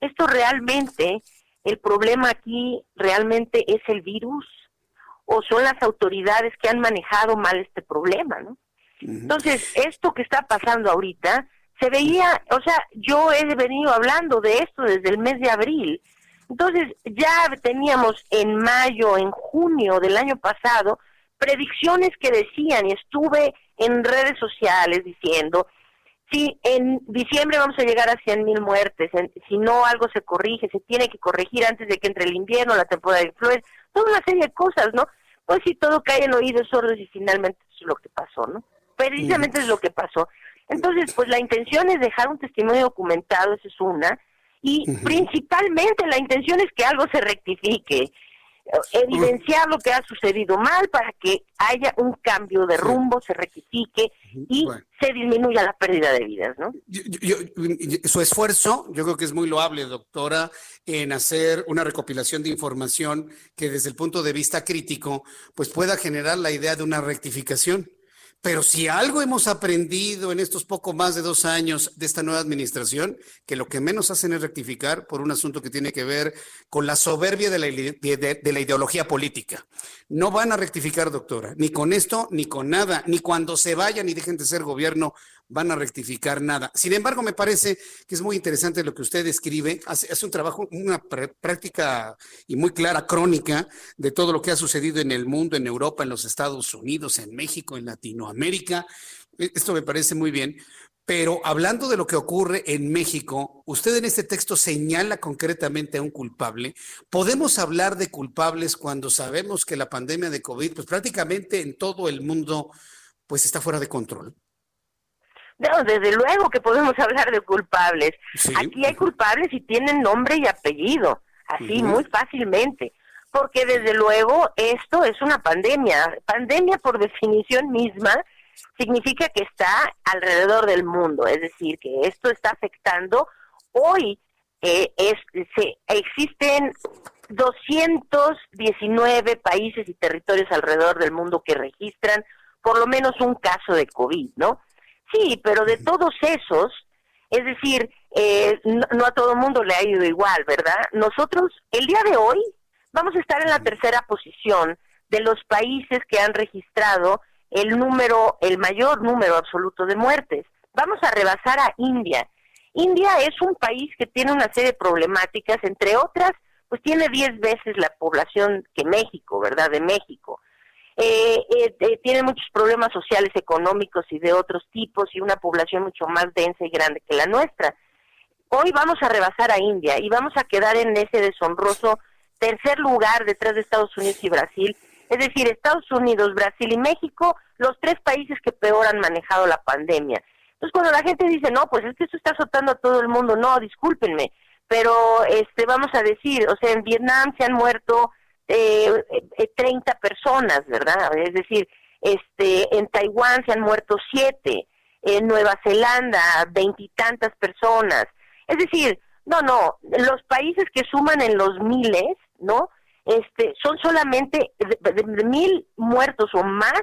Speaker 13: ¿esto realmente, el problema aquí realmente es el virus? O son las autoridades que han manejado mal este problema, ¿no? Entonces, esto que está pasando ahorita, se veía, o sea, yo he venido hablando de esto desde el mes de abril. Entonces, ya teníamos en mayo, en junio del año pasado, predicciones que decían, y estuve en redes sociales diciendo, si en diciembre vamos a llegar a 100 mil muertes, si no algo se corrige, se tiene que corregir antes de que entre el invierno, la temporada de influenza, toda una serie de cosas, ¿no? Pues si todo cae en oídos sordos y finalmente es lo que pasó, ¿no? Precisamente es lo que pasó. Entonces, pues la intención es dejar un testimonio documentado, esa es una, y principalmente la intención es que algo se rectifique, evidenciar lo que ha sucedido mal para que haya un cambio de rumbo, se rectifique y se disminuya la pérdida de vidas, ¿no?
Speaker 2: su esfuerzo, yo creo que es muy loable, doctora, en hacer una recopilación de información que desde el punto de vista crítico, pues pueda generar la idea de una rectificación. Pero si algo hemos aprendido en estos poco más de dos años de esta nueva administración, que lo que menos hacen es rectificar por un asunto que tiene que ver con la soberbia de la, de, la ideología política. No van a rectificar, doctora, ni con esto, ni con nada, ni cuando se vayan y dejen de ser gobierno van a rectificar nada. Sin embargo, me parece que es muy interesante lo que usted escribe. Hace, un trabajo, una práctica y muy clara crónica de todo lo que ha sucedido en el mundo, en Europa, en los Estados Unidos, en México, en Latinoamérica. E, esto me parece muy bien. Pero hablando de lo que ocurre en México, usted en este texto señala concretamente a un culpable. ¿Podemos hablar de culpables cuando sabemos que la pandemia de COVID, pues prácticamente en todo el mundo, pues está fuera de control?
Speaker 13: No, desde luego que podemos hablar de culpables. Aquí hay culpables y tienen nombre y apellido, así muy fácilmente, porque desde luego esto es una pandemia. Pandemia por definición misma significa que está alrededor del mundo, es decir, que esto está afectando hoy. Eh, es, se, existen 219 países y territorios alrededor del mundo que registran por lo menos un caso de COVID, ¿no? Sí, pero de todos esos, es decir, eh, no, a todo mundo le ha ido igual, ¿verdad? Nosotros, el día de hoy, vamos a estar en la tercera posición de los países que han registrado el número, el mayor número absoluto de muertes. Vamos a rebasar a India. India es un país que tiene una serie de problemáticas, entre otras, pues tiene 10 veces la población que México, ¿verdad? De México. Eh, eh, eh, tiene muchos problemas sociales, económicos y de otros tipos y una población mucho más densa y grande que la nuestra. Hoy vamos a rebasar a India y vamos a quedar en ese deshonroso tercer lugar detrás de Estados Unidos y Brasil. Es decir, Estados Unidos, Brasil y México, los tres países que peor han manejado la pandemia. Entonces, cuando la gente dice, no, pues es que esto está azotando a todo el mundo, no, discúlpenme, pero este vamos a decir, o sea, en Vietnam se han muerto eh, 30 eh, personas, ¿verdad? Es decir, este, en Taiwán se han muerto siete, en Nueva Zelanda veintitantas personas. Es decir, no, no, los países que suman en los miles, ¿no? Este, son solamente de, mil muertos o más,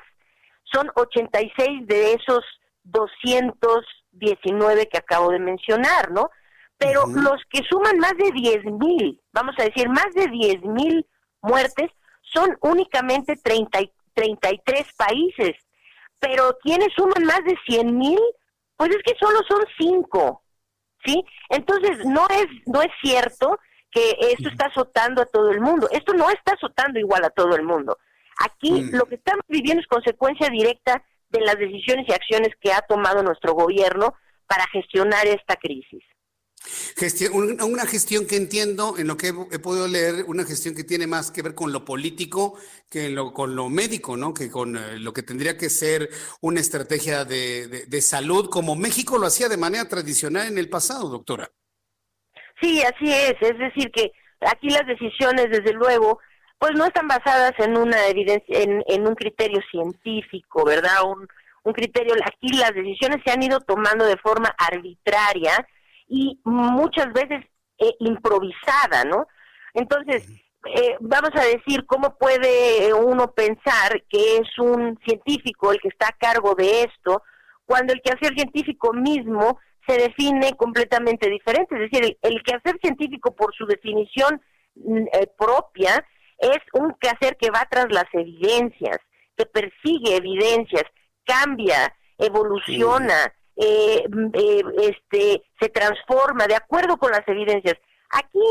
Speaker 13: son 86 de esos 219 que acabo de mencionar, ¿no? Pero los que suman más de diez mil, vamos a decir, más de diez mil muertes son únicamente 30, 33 países, pero quienes suman más de 100 mil, pues es que solo son 5, ¿sí? Entonces no es, no es cierto que esto está azotando a todo el mundo, esto no está azotando igual a todo el mundo. Aquí lo que estamos viviendo es consecuencia directa de las decisiones y acciones que ha tomado nuestro gobierno para gestionar esta crisis.
Speaker 2: Gestión, una gestión que entiendo, en lo que he, podido leer, una gestión que tiene más que ver con lo político que con lo médico, ¿no? Que con eh, lo que tendría que ser una estrategia de, de, salud, como México lo hacía de manera tradicional en el pasado, doctora.
Speaker 13: Sí, así es. Es decir, que aquí las decisiones, desde luego, pues no están basadas en una evidencia, en, en un criterio científico, ¿verdad? Un, un criterio, aquí las decisiones se han ido tomando de forma arbitraria y muchas veces eh, improvisada, ¿no? Entonces, eh, vamos a decir, ¿cómo puede uno pensar que es un científico el que está a cargo de esto, cuando el quehacer científico mismo se define completamente diferente? Es decir, el, quehacer científico por su definición mm, eh, propia es un quehacer que va tras las evidencias, que persigue evidencias, cambia, evoluciona, eh, eh, este, se transforma de acuerdo con las evidencias. Aquí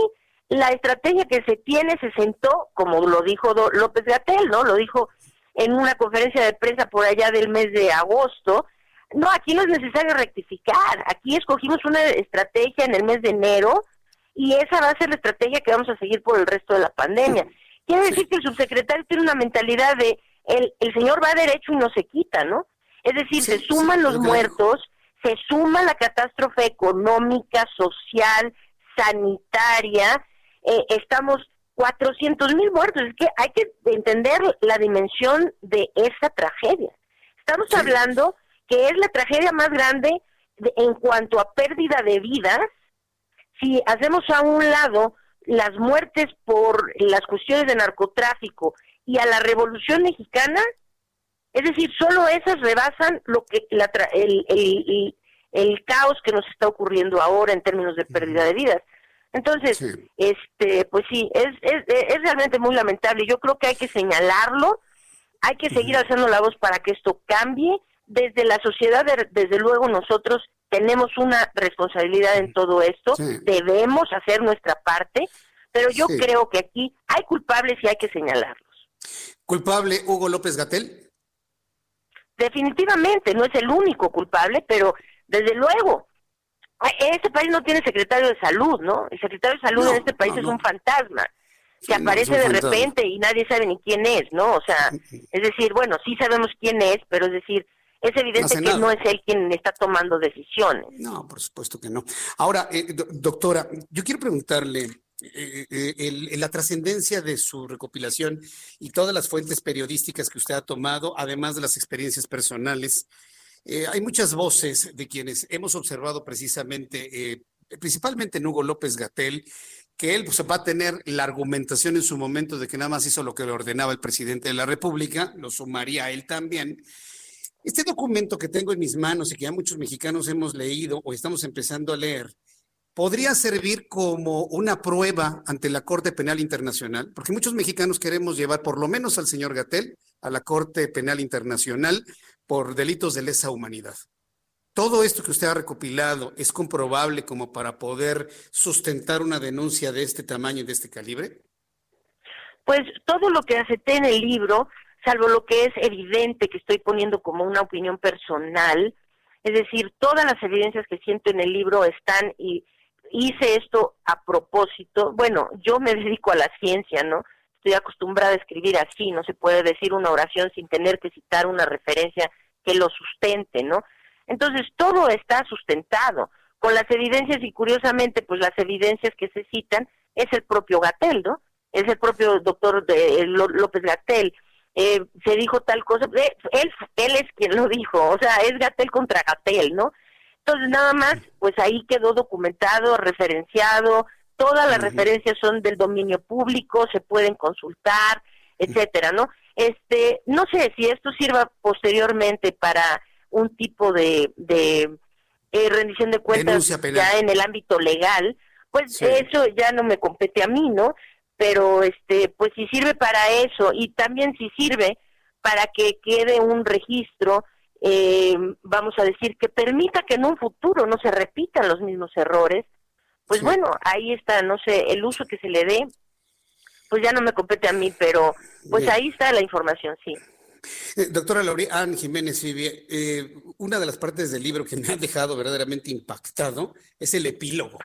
Speaker 13: la estrategia que se tiene se sentó, como lo dijo López Gatel, ¿no? Lo dijo en una conferencia de prensa por allá del mes de agosto. No, aquí no es necesario rectificar. Aquí escogimos una estrategia en el mes de enero y esa va a ser la estrategia que vamos a seguir por el resto de la pandemia. Quiere decir que el subsecretario tiene una mentalidad de el, el señor va derecho y no se quita, ¿no? Es decir, se suman los muertos, se suma la catástrofe económica, social, sanitaria, eh, estamos 400 mil muertos. Es que hay que entender la dimensión de esa tragedia. Estamos hablando que es la tragedia más grande en cuanto a pérdida de vidas. Si hacemos a un lado las muertes por las cuestiones de narcotráfico y a la Revolución Mexicana, Es decir, solo esas rebasan lo que la el, el, el, caos que nos está ocurriendo ahora en términos de pérdida de vidas. Entonces, este, pues sí, es, es, es realmente muy lamentable. Yo creo que hay que señalarlo, hay que seguir alzando la voz para que esto cambie. Desde la sociedad, desde luego, nosotros tenemos una responsabilidad en todo esto, debemos hacer nuestra parte, pero yo creo que aquí hay culpables y hay que señalarlos.
Speaker 2: ¿Culpable Hugo López Gatel?
Speaker 13: Definitivamente, no es el único culpable, pero desde luego, este país no tiene secretario de salud, ¿no? El secretario de salud en este país es un fantasma que aparece de repente y nadie sabe ni quién es, ¿no? O sea, es decir, bueno, sí sabemos quién es, pero es decir, es evidente que no es él quien está tomando decisiones.
Speaker 2: No, por supuesto que no. Ahora, eh, doctora, yo quiero preguntarle, eh, eh, la trascendencia de su recopilación y todas las fuentes periodísticas que usted ha tomado, además de las experiencias personales, hay muchas voces de quienes hemos observado precisamente, principalmente en Hugo López Gatel, que él pues, va a tener la argumentación en su momento de que nada más hizo lo que le ordenaba el presidente de la República, lo sumaría a él también, este documento que tengo en mis manos y que ya muchos mexicanos hemos leído o estamos empezando a leer, podría servir como una prueba ante la Corte Penal Internacional, porque muchos mexicanos queremos llevar por lo menos al señor Gatel a la Corte Penal Internacional por delitos de lesa humanidad. ¿Todo esto que usted ha recopilado es comprobable como para poder sustentar una denuncia de este tamaño y de este calibre?
Speaker 13: Pues todo lo que acepté en el libro salvo lo que es evidente que estoy poniendo como una opinión personal, es decir, todas las evidencias que siento en el libro están y hice esto a propósito. Bueno, yo me dedico a la ciencia, ¿no? Estoy acostumbrada a escribir así, no se puede decir una oración sin tener que citar una referencia que lo sustente, ¿no? Entonces, todo está sustentado con las evidencias y curiosamente, pues las evidencias que se citan es el propio Gatel, ¿no? Es el propio doctor de, López Gatel eh, se dijo tal cosa, eh, él, él es quien lo dijo, o sea, es Gatel contra Gatel, ¿no? Entonces nada más, pues ahí quedó documentado, referenciado, todas las referencias son del dominio público, se pueden consultar, etcétera, ¿no? Este, no sé si esto sirva posteriormente para un tipo de, de eh, rendición de cuentas ya en el ámbito legal, pues eso ya no me compete a mí, ¿no? pero este pues si sirve para eso y también si sirve para que quede un registro eh, vamos a decir que permita que en un futuro no se repitan los mismos errores pues bueno ahí está no sé el uso que se le dé pues ya no me compete a mí pero pues ahí está la información sí.
Speaker 2: Eh, doctora Laureán Jiménez eh, una de las partes del libro que me ha dejado verdaderamente impactado es el epílogo.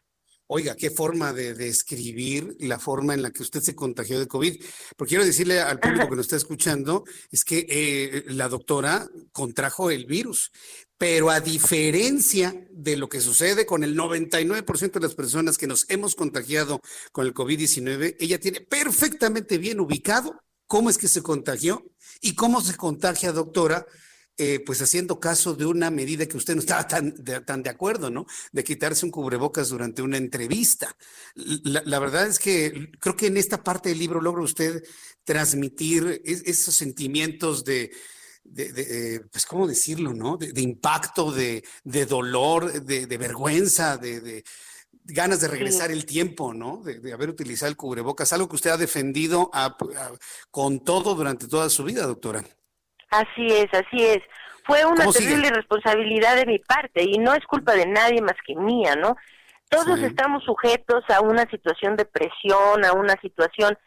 Speaker 2: Oiga, qué forma de, describir la forma en la que usted se contagió de COVID. Porque quiero decirle al público que nos está escuchando, es que eh, la doctora contrajo el virus, pero a diferencia de lo que sucede con el 99% de las personas que nos hemos contagiado con el COVID-19, ella tiene perfectamente bien ubicado cómo es que se contagió y cómo se contagia, doctora, eh, pues haciendo caso de una medida que usted no estaba tan de, tan de acuerdo, ¿no? De quitarse un cubrebocas durante una entrevista. La, verdad es que creo que en esta parte del libro logra usted transmitir esos sentimientos de, de, pues, ¿cómo decirlo, no? De, impacto, de, dolor, de, vergüenza, de, ganas de regresar el tiempo, ¿no? De, haber utilizado el cubrebocas, algo que usted ha defendido con todo durante toda su vida, doctora.
Speaker 13: Así es, así es. Fue una terrible responsabilidad de mi parte y no es culpa de nadie más que mía, ¿no? Todos estamos sujetos a una situación de presión, a una situación,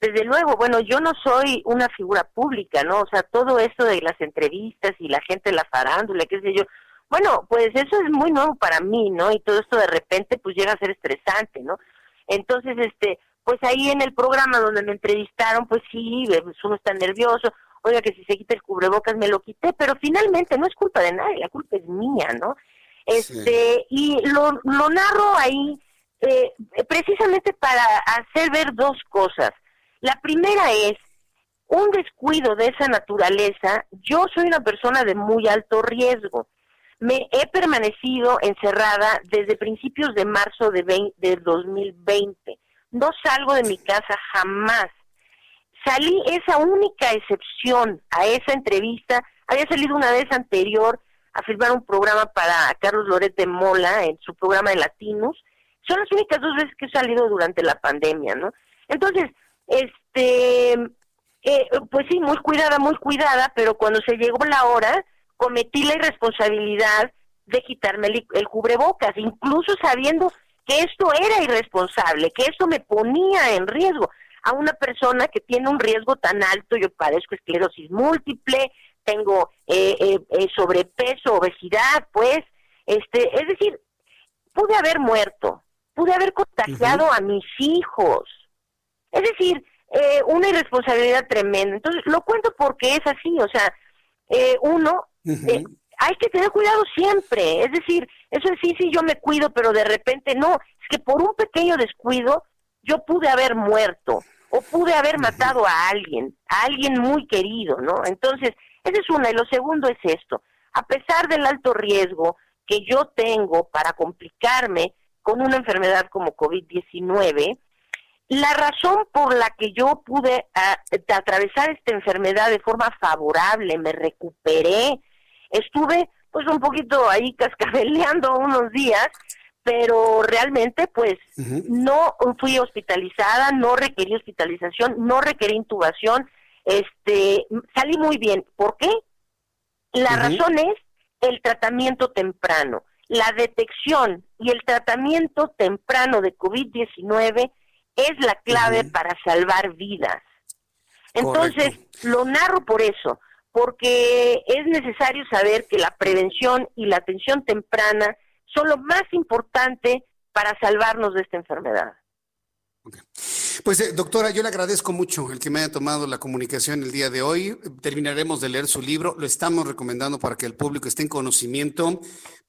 Speaker 13: desde luego, bueno, yo no soy una figura pública, ¿no? O sea, todo esto de las entrevistas y la gente de la farándula, qué sé yo, bueno, pues eso es muy nuevo para mí, ¿no? Y todo esto de repente pues llega a ser estresante, ¿no? Entonces, este, pues ahí en el programa donde me entrevistaron, pues sí, pues uno está nervioso, oiga que si se quita el cubrebocas me lo quité, pero finalmente no es culpa de nadie, la culpa es mía, ¿no? Este, y lo, lo narro ahí eh, precisamente para hacer ver dos cosas. La primera es un descuido de esa naturaleza. Yo soy una persona de muy alto riesgo. Me he permanecido encerrada desde principios de marzo de, de 2020. No salgo de mi casa jamás salí esa única excepción a esa entrevista, había salido una vez anterior a firmar un programa para Carlos Loret de Mola en su programa de Latinos, son las únicas dos veces que he salido durante la pandemia, ¿no? Entonces, este, eh, pues sí, muy cuidada, muy cuidada, pero cuando se llegó la hora, cometí la irresponsabilidad de quitarme el cubrebocas, incluso sabiendo que esto era irresponsable, que esto me ponía en riesgo a una persona que tiene un riesgo tan alto, yo padezco esclerosis múltiple, tengo eh, eh, eh, sobrepeso, obesidad, pues, este, es decir, pude haber muerto, pude haber contagiado a mis hijos, es decir, eh, una irresponsabilidad tremenda. Entonces, lo cuento porque es así, o sea, eh, uno, eh, hay que tener cuidado siempre, es decir, eso es sí, sí, yo me cuido, pero de repente no, es que por un pequeño descuido yo pude haber muerto o pude haber matado a alguien, a alguien muy querido, ¿no? Entonces, esa es una. Y lo segundo es esto, a pesar del alto riesgo que yo tengo para complicarme con una enfermedad como COVID-19, la razón por la que yo pude ah, atravesar esta enfermedad de forma favorable, me recuperé, estuve pues un poquito ahí cascabeleando unos días, pero realmente pues no fui hospitalizada, no requerí hospitalización, no requerí intubación, este, salí muy bien. ¿Por qué? La razón es el tratamiento temprano. La detección y el tratamiento temprano de COVID-19 es la clave para salvar vidas. Entonces, lo narro por eso, porque es necesario saber que la prevención y la atención temprana son lo más importante para salvarnos de esta enfermedad.
Speaker 2: Pues eh, doctora, yo le agradezco mucho el que me haya tomado la comunicación el día de hoy. Terminaremos de leer su libro, lo estamos recomendando para que el público esté en conocimiento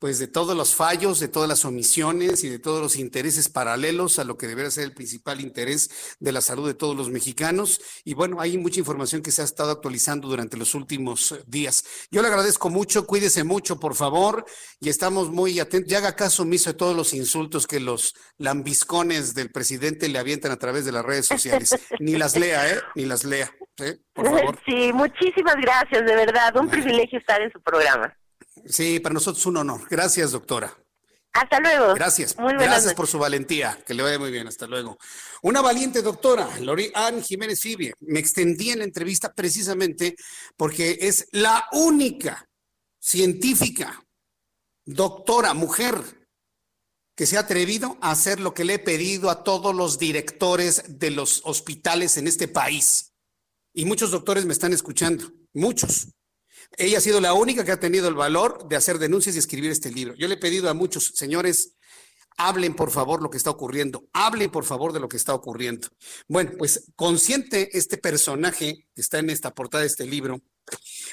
Speaker 2: pues de todos los fallos, de todas las omisiones y de todos los intereses paralelos a lo que debería ser el principal interés de la salud de todos los mexicanos. Y bueno, hay mucha información que se ha estado actualizando durante los últimos días. Yo le agradezco mucho, cuídese mucho, por favor, y estamos muy atentos. Ya haga caso omiso de todos los insultos que los lambiscones del presidente le avientan a través de las redes sociales. Ni las lea, ¿eh? Ni las lea. ¿eh? Por favor.
Speaker 13: Sí, muchísimas gracias, de verdad. Un privilegio estar en su programa.
Speaker 2: Sí, para nosotros un honor. Gracias, doctora.
Speaker 13: Hasta luego.
Speaker 2: Gracias. Gracias por su valentía. Que le vaya muy bien. Hasta luego. Una valiente doctora, Lori Ann Jiménez Fibie. Me extendí en la entrevista precisamente porque es la única científica, doctora, mujer, que se ha atrevido a hacer lo que le he pedido a todos los directores de los hospitales en este país. Y muchos doctores me están escuchando, muchos. Ella ha sido la única que ha tenido el valor de hacer denuncias y escribir este libro. Yo le he pedido a muchos, señores, hablen por favor lo que está ocurriendo, hablen por favor de lo que está ocurriendo. Bueno, pues consciente este personaje que está en esta portada de este libro,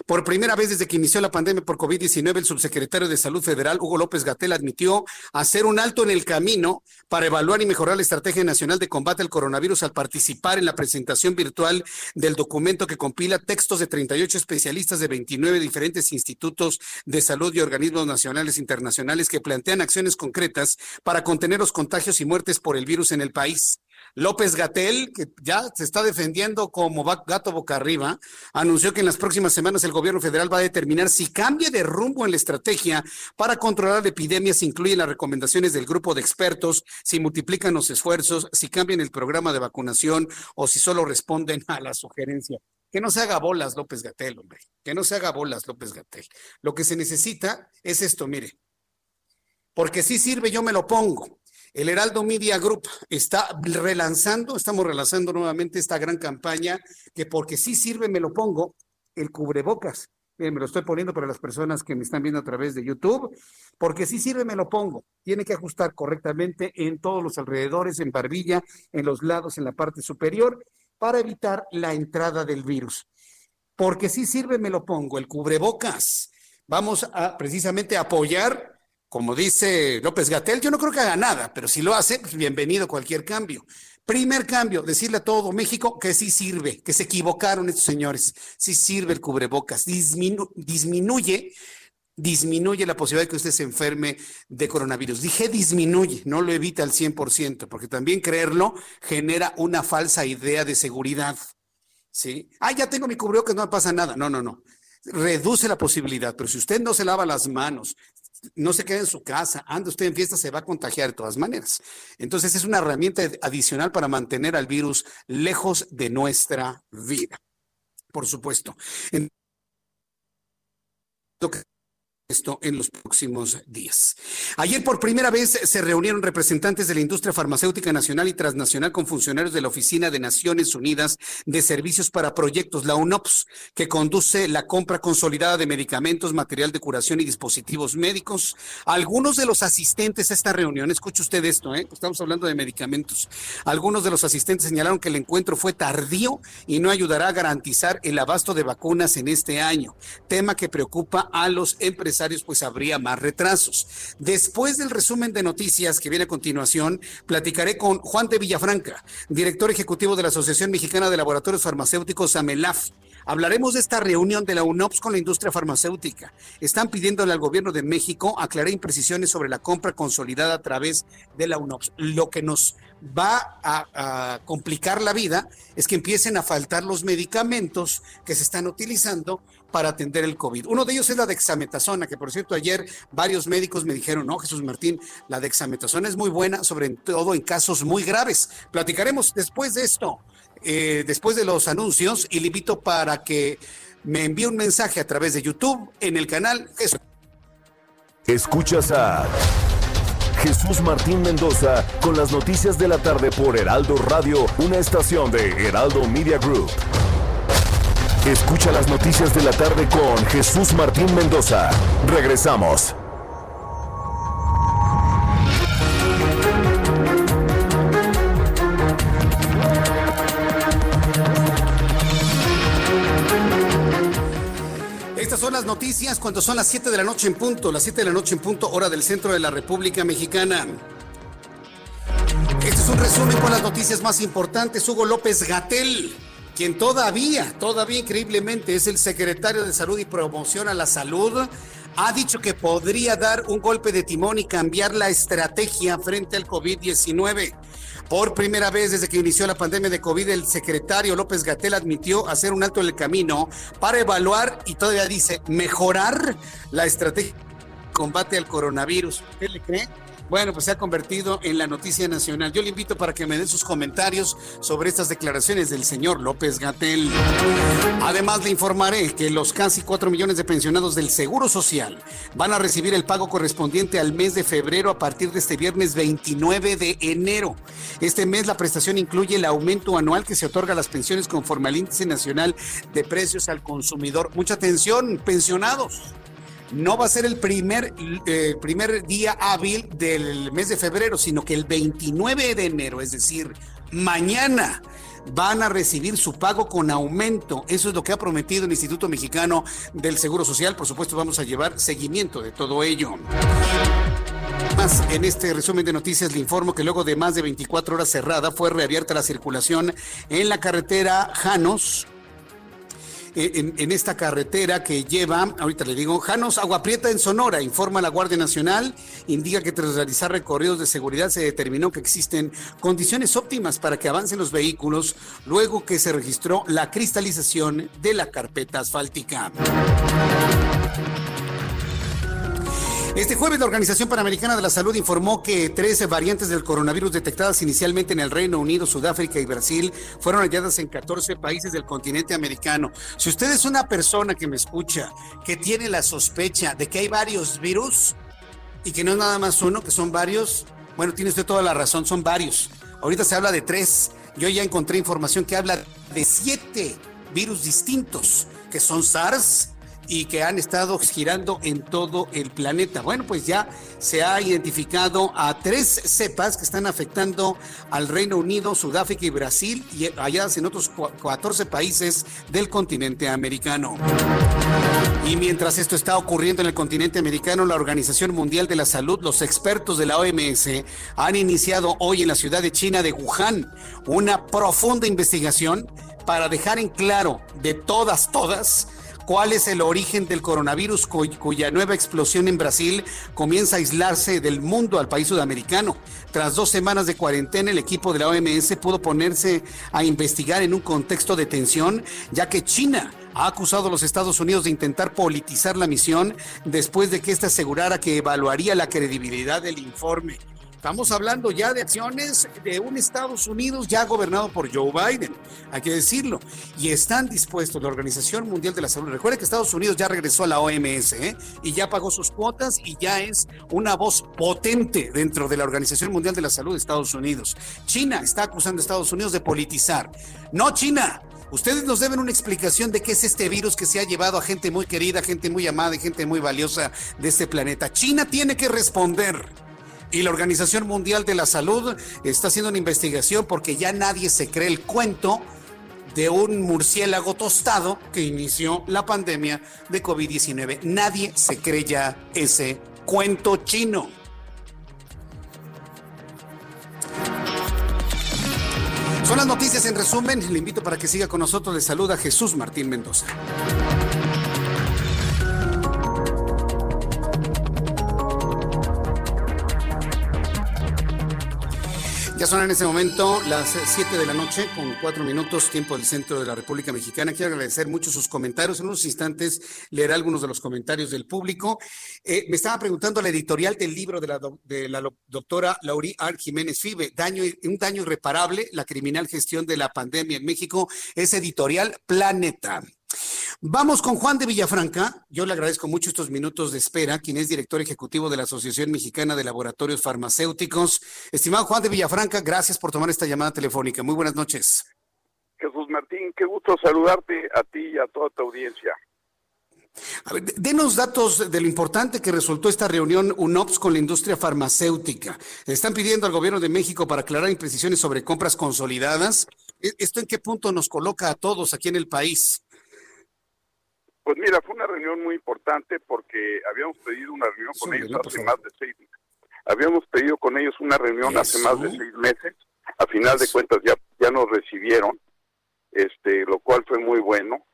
Speaker 2: por primera vez desde que inició la pandemia por COVID-19, el subsecretario de Salud Federal, Hugo López Gatel, admitió hacer un alto en el camino para evaluar y mejorar la Estrategia Nacional de Combate al Coronavirus al participar en la presentación virtual del documento que compila textos de 38 especialistas de 29 diferentes institutos de salud y organismos nacionales e internacionales que plantean acciones concretas para contener los contagios y muertes por el virus en el país. López Gatel, que ya se está defendiendo como gato boca arriba, anunció que en las próximas semanas el gobierno federal va a determinar si cambia de rumbo en la estrategia para controlar la epidemia, si incluyen las recomendaciones del grupo de expertos, si multiplican los esfuerzos, si cambian el programa de vacunación o si solo responden a la sugerencia. Que no se haga bolas López Gatel, hombre. Que no se haga bolas López Gatel. Lo que se necesita es esto, mire. Porque si sirve, yo me lo pongo. El Heraldo Media Group está relanzando, estamos relanzando nuevamente esta gran campaña que porque sí sirve, me lo pongo, el cubrebocas. me lo estoy poniendo para las personas que me están viendo a través de YouTube, porque sí sirve, me lo pongo. Tiene que ajustar correctamente en todos los alrededores, en barbilla, en los lados, en la parte superior, para evitar la entrada del virus. Porque sí sirve, me lo pongo, el cubrebocas. Vamos a precisamente apoyar como dice López Gatel, yo no creo que haga nada, pero si lo hace, pues bienvenido cualquier cambio. Primer cambio, decirle a todo México que sí sirve, que se equivocaron estos señores, sí sirve el cubrebocas, disminuye, disminuye la posibilidad de que usted se enferme de coronavirus. Dije disminuye, no lo evita al 100%, porque también creerlo genera una falsa idea de seguridad. ¿sí? Ah, ya tengo mi cubrebocas, no me pasa nada. No, no, no. Reduce la posibilidad, pero si usted no se lava las manos, no se queda en su casa, anda usted en fiesta, se va a contagiar de todas maneras. Entonces es una herramienta adicional para mantener al virus lejos de nuestra vida. Por supuesto. En esto en los próximos días. Ayer por primera vez se reunieron representantes de la industria farmacéutica nacional y transnacional con funcionarios de la Oficina de Naciones Unidas de Servicios para Proyectos, la UNOPS, que conduce la compra consolidada de medicamentos, material de curación y dispositivos médicos. Algunos de los asistentes a esta reunión, escuche usted esto, ¿eh? estamos hablando de medicamentos, algunos de los asistentes señalaron que el encuentro fue tardío y no ayudará a garantizar el abasto de vacunas en este año, tema que preocupa a los empresarios pues habría más retrasos. Después del resumen de noticias que viene a continuación, platicaré con Juan de Villafranca, director ejecutivo de la Asociación Mexicana de Laboratorios Farmacéuticos, AMELAF. Hablaremos de esta reunión de la UNOPS con la industria farmacéutica. Están pidiéndole al gobierno de México aclarar imprecisiones sobre la compra consolidada a través de la UNOPS. Lo que nos va a, complicar la vida es que empiecen a faltar los medicamentos que se están utilizando para atender el COVID. Uno de ellos es la dexametasona, que por cierto ayer varios médicos me dijeron, no, Jesús Martín, la dexametasona es muy buena, sobre todo en casos muy graves. Platicaremos después de esto, eh, después de los anuncios, y le invito para que me envíe un mensaje a través de YouTube en el canal Jesús.
Speaker 1: Escuchas a Jesús Martín Mendoza con las noticias de la tarde por Heraldo Radio, una estación de Heraldo Media Group. Escucha las noticias de la tarde con Jesús Martín Mendoza. Regresamos.
Speaker 2: Estas son las noticias cuando son las 7 de la noche en punto, las 7 de la noche en punto, hora del centro de la República Mexicana. Este es un resumen con las noticias más importantes. Hugo López Gatel quien todavía, todavía increíblemente es el secretario de Salud y Promoción a la Salud, ha dicho que podría dar un golpe de timón y cambiar la estrategia frente al COVID-19. Por primera vez desde que inició la pandemia de COVID, el secretario López Gatel admitió hacer un alto en el camino para evaluar y todavía dice mejorar la estrategia de combate al coronavirus. ¿Qué le cree? Bueno, pues se ha convertido en la noticia nacional. Yo le invito para que me den sus comentarios sobre estas declaraciones del señor López Gatel. Además, le informaré que los casi cuatro millones de pensionados del Seguro Social van a recibir el pago correspondiente al mes de febrero a partir de este viernes 29 de enero. Este mes la prestación incluye el aumento anual que se otorga a las pensiones conforme al índice nacional de precios al consumidor. Mucha atención, pensionados no va a ser el primer, eh, primer día hábil del mes de febrero, sino que el 29 de enero, es decir, mañana van a recibir su pago con aumento. Eso es lo que ha prometido el Instituto Mexicano del Seguro Social. Por supuesto, vamos a llevar seguimiento de todo ello. Más en este resumen de noticias le informo que luego de más de 24 horas cerrada fue reabierta la circulación en la carretera Janos eh, en, esta carretera que lleva, ahorita le digo, Janos Agua Prieta en Sonora, informa la Guardia Nacional, indica que tras realizar recorridos de seguridad se determinó que existen condiciones óptimas para que avancen los vehículos luego que se registró la cristalización de la carpeta asfáltica. Este jueves la Organización Panamericana de la Salud informó que 13 variantes del coronavirus detectadas inicialmente en el Reino Unido, Sudáfrica y Brasil fueron halladas en 14 países del continente americano. Si usted es una persona que me escucha, que tiene la sospecha de que hay varios virus y que no es nada más uno, que son varios, bueno, tiene usted toda la razón, son varios. Ahorita se habla de tres. Yo ya encontré información que habla de siete virus distintos, que son SARS, y que han estado girando en todo el planeta. Bueno, pues ya se ha identificado a tres cepas que están afectando al Reino Unido, Sudáfrica y Brasil y allá en otros 14 países del continente americano. Y mientras esto está ocurriendo en el continente americano, la Organización Mundial de la Salud, los expertos de la OMS, han iniciado hoy en la ciudad de China de Wuhan una profunda investigación para dejar en claro de todas, todas, cuál es el origen del coronavirus cuya nueva explosión en Brasil comienza a aislarse del mundo al país sudamericano. Tras dos semanas de cuarentena, el equipo de la OMS pudo ponerse a investigar en un contexto de tensión, ya que China ha acusado a los Estados Unidos de intentar politizar la misión después de que ésta asegurara que evaluaría la credibilidad del informe. Estamos hablando ya de acciones de un Estados Unidos ya gobernado por Joe Biden, hay que decirlo. Y están dispuestos la Organización Mundial de la Salud. Recuerden que Estados Unidos ya regresó a la OMS ¿eh? y ya pagó sus cuotas y ya es una voz potente dentro de la Organización Mundial de la Salud de Estados Unidos. China está acusando a Estados Unidos de politizar. No, China. Ustedes nos deben una explicación de qué es este virus que se ha llevado a gente muy querida, gente muy amada y gente muy valiosa de este planeta. China tiene que responder. Y la Organización Mundial de la Salud está haciendo una investigación porque ya nadie se cree el cuento de un murciélago tostado que inició la pandemia de COVID-19. Nadie se cree ya ese cuento chino. Son las noticias en resumen. Le invito para que siga con nosotros. Le saluda Jesús Martín Mendoza. Ya son en ese momento las 7 de la noche con 4 minutos tiempo del centro de la República Mexicana. Quiero agradecer mucho sus comentarios. En unos instantes leeré algunos de los comentarios del público. Eh, me estaba preguntando la editorial del libro de la, doctora Laurie R. Jiménez Fibe, daño, un daño irreparable, la criminal gestión de la pandemia en México, es editorial Planeta. Vamos con Juan de Villafranca. Yo le agradezco mucho estos minutos de espera, quien es director ejecutivo de la Asociación Mexicana de Laboratorios Farmacéuticos. Estimado Juan de Villafranca, gracias por tomar esta llamada telefónica. Muy buenas noches.
Speaker 14: Jesús Martín, qué gusto saludarte a ti y a toda tu audiencia.
Speaker 2: A ver, denos datos de lo importante que resultó esta reunión UNOPS con la industria farmacéutica. Están pidiendo al gobierno de México para aclarar imprecisiones sobre compras consolidadas. ¿E-, ¿Esto en qué punto nos coloca a todos aquí en el país?
Speaker 14: Pues mira, fue una reunión muy importante porque habíamos pedido una reunión con ellos hace más de seis Habíamos pedido con ellos una reunión hace más de seis meses. A final de cuentas ya, ya nos recibieron, este, lo cual fue muy bueno.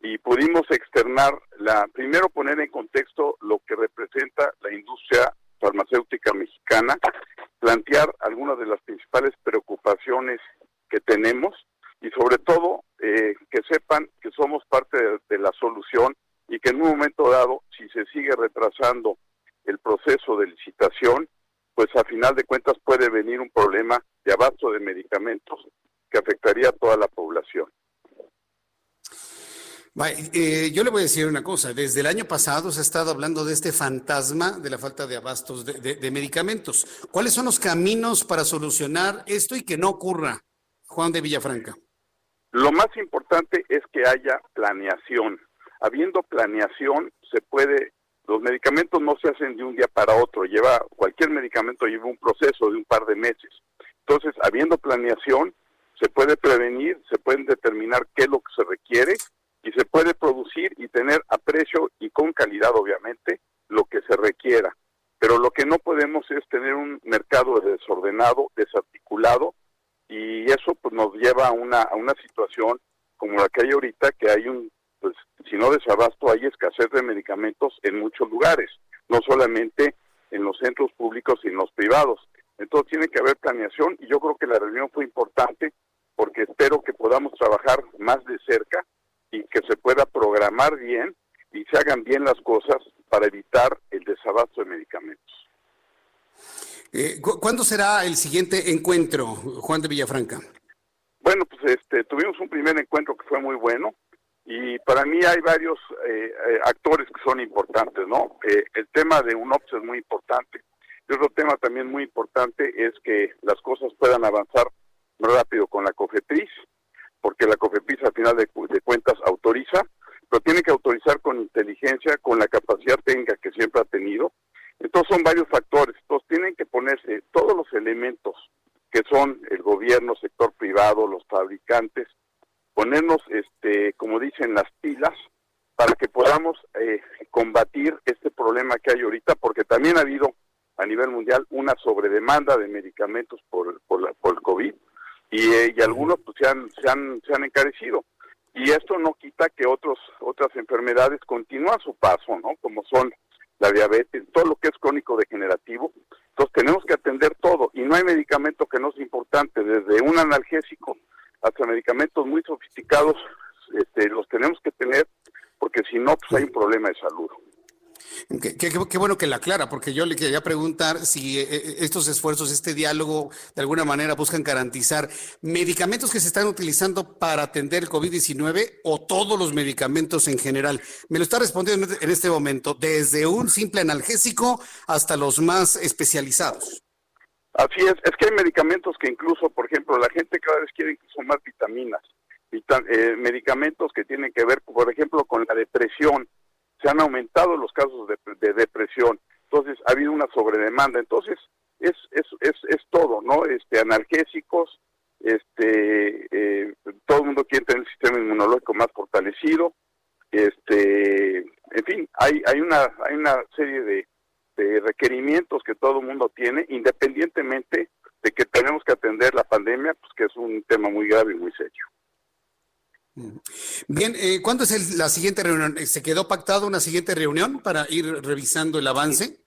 Speaker 14: Y pudimos externar, la primero poner en contexto lo que representa la industria farmacéutica mexicana, plantear algunas de las principales preocupaciones que tenemos y sobre todo eh, que sepan que somos parte de, la solución y que en un momento dado, si se sigue retrasando el proceso de licitación, pues a final de cuentas puede venir un problema de abasto de medicamentos que afectaría a toda la población.
Speaker 2: Eh, yo le voy a decir una cosa, desde el año pasado se ha estado hablando de este fantasma de la falta de abastos de medicamentos. ¿Cuáles son los caminos para solucionar esto y que no ocurra, Juan de Villafranca?
Speaker 14: Lo más importante es que haya planeación. Habiendo planeación, se puede, los medicamentos no se hacen de un día para otro, lleva, cualquier medicamento lleva un proceso de un par de meses. Entonces, habiendo planeación, se puede prevenir, se pueden determinar qué es lo que se requiere y se puede producir y tener a precio y con calidad, obviamente, lo que se requiera. Pero lo que no podemos es tener un mercado desordenado, desarticulado, y eso pues nos lleva a una, a una situación como la que hay ahorita, que hay un, pues si no desabasto, hay escasez de medicamentos en muchos lugares, no solamente en los centros públicos y en los privados. Entonces tiene que haber planeación y yo creo que la reunión fue importante porque espero que podamos trabajar más de cerca y que se pueda programar bien y se hagan bien las cosas para evitar el desabasto de medicamentos.
Speaker 2: Eh, ¿Cuándo será el siguiente encuentro, Juan de Villafranca?
Speaker 14: Bueno, pues este, tuvimos un primer encuentro que fue muy bueno y para mí hay varios eh, eh, actores que son importantes, ¿no? el tema de UNOPS es muy importante. Y otro tema también muy importante es que las cosas puedan avanzar rápido con la COFEPRIS, porque la COFEPRIS al final de, de cuentas autoriza, pero tiene que autorizar con inteligencia, con la capacidad técnica que siempre ha tenido, entonces son varios factores, entonces tienen que ponerse todos los elementos que son el gobierno, sector privado, los fabricantes, ponernos, este, como dicen, las pilas para que podamos eh, combatir este problema que hay ahorita, porque también ha habido a nivel mundial una sobredemanda de medicamentos por, por, el COVID y, eh, y algunos pues, se, han, se, han, se han encarecido. Y esto no quita que otros otras enfermedades continúan su paso, ¿no? Como son la diabetes, todo lo que es crónico degenerativo. Entonces tenemos que atender todo y no hay medicamento que no sea importante, desde un analgésico hasta medicamentos muy sofisticados, este, los tenemos que tener porque si no, pues hay un problema de salud.
Speaker 2: Qué, bueno que la aclara, porque yo le quería preguntar si eh, eh, estos esfuerzos, este diálogo, de alguna manera buscan garantizar medicamentos que se están utilizando para atender el COVID-19 o todos los medicamentos en general. Me lo está respondiendo en este momento, desde un simple analgésico hasta los más especializados.
Speaker 14: Así es, es que hay medicamentos que incluso, por ejemplo, la gente cada vez quiere incluso más vitaminas, eh, medicamentos que tienen que ver, por ejemplo, con la depresión se han aumentado los casos de, depresión, entonces ha habido una sobredemanda, entonces es, es, es, es todo, ¿no? Este, analgésicos, este, eh, todo el mundo quiere tener el sistema inmunológico más fortalecido, este, en fin, hay, hay una, hay una serie de, de requerimientos que todo el mundo tiene, independientemente de que tenemos que atender la pandemia, pues que es un tema muy grave y muy serio.
Speaker 2: Bien, eh, ¿cuándo es la siguiente reunión? ¿Se quedó pactado una siguiente reunión para ir revisando el avance?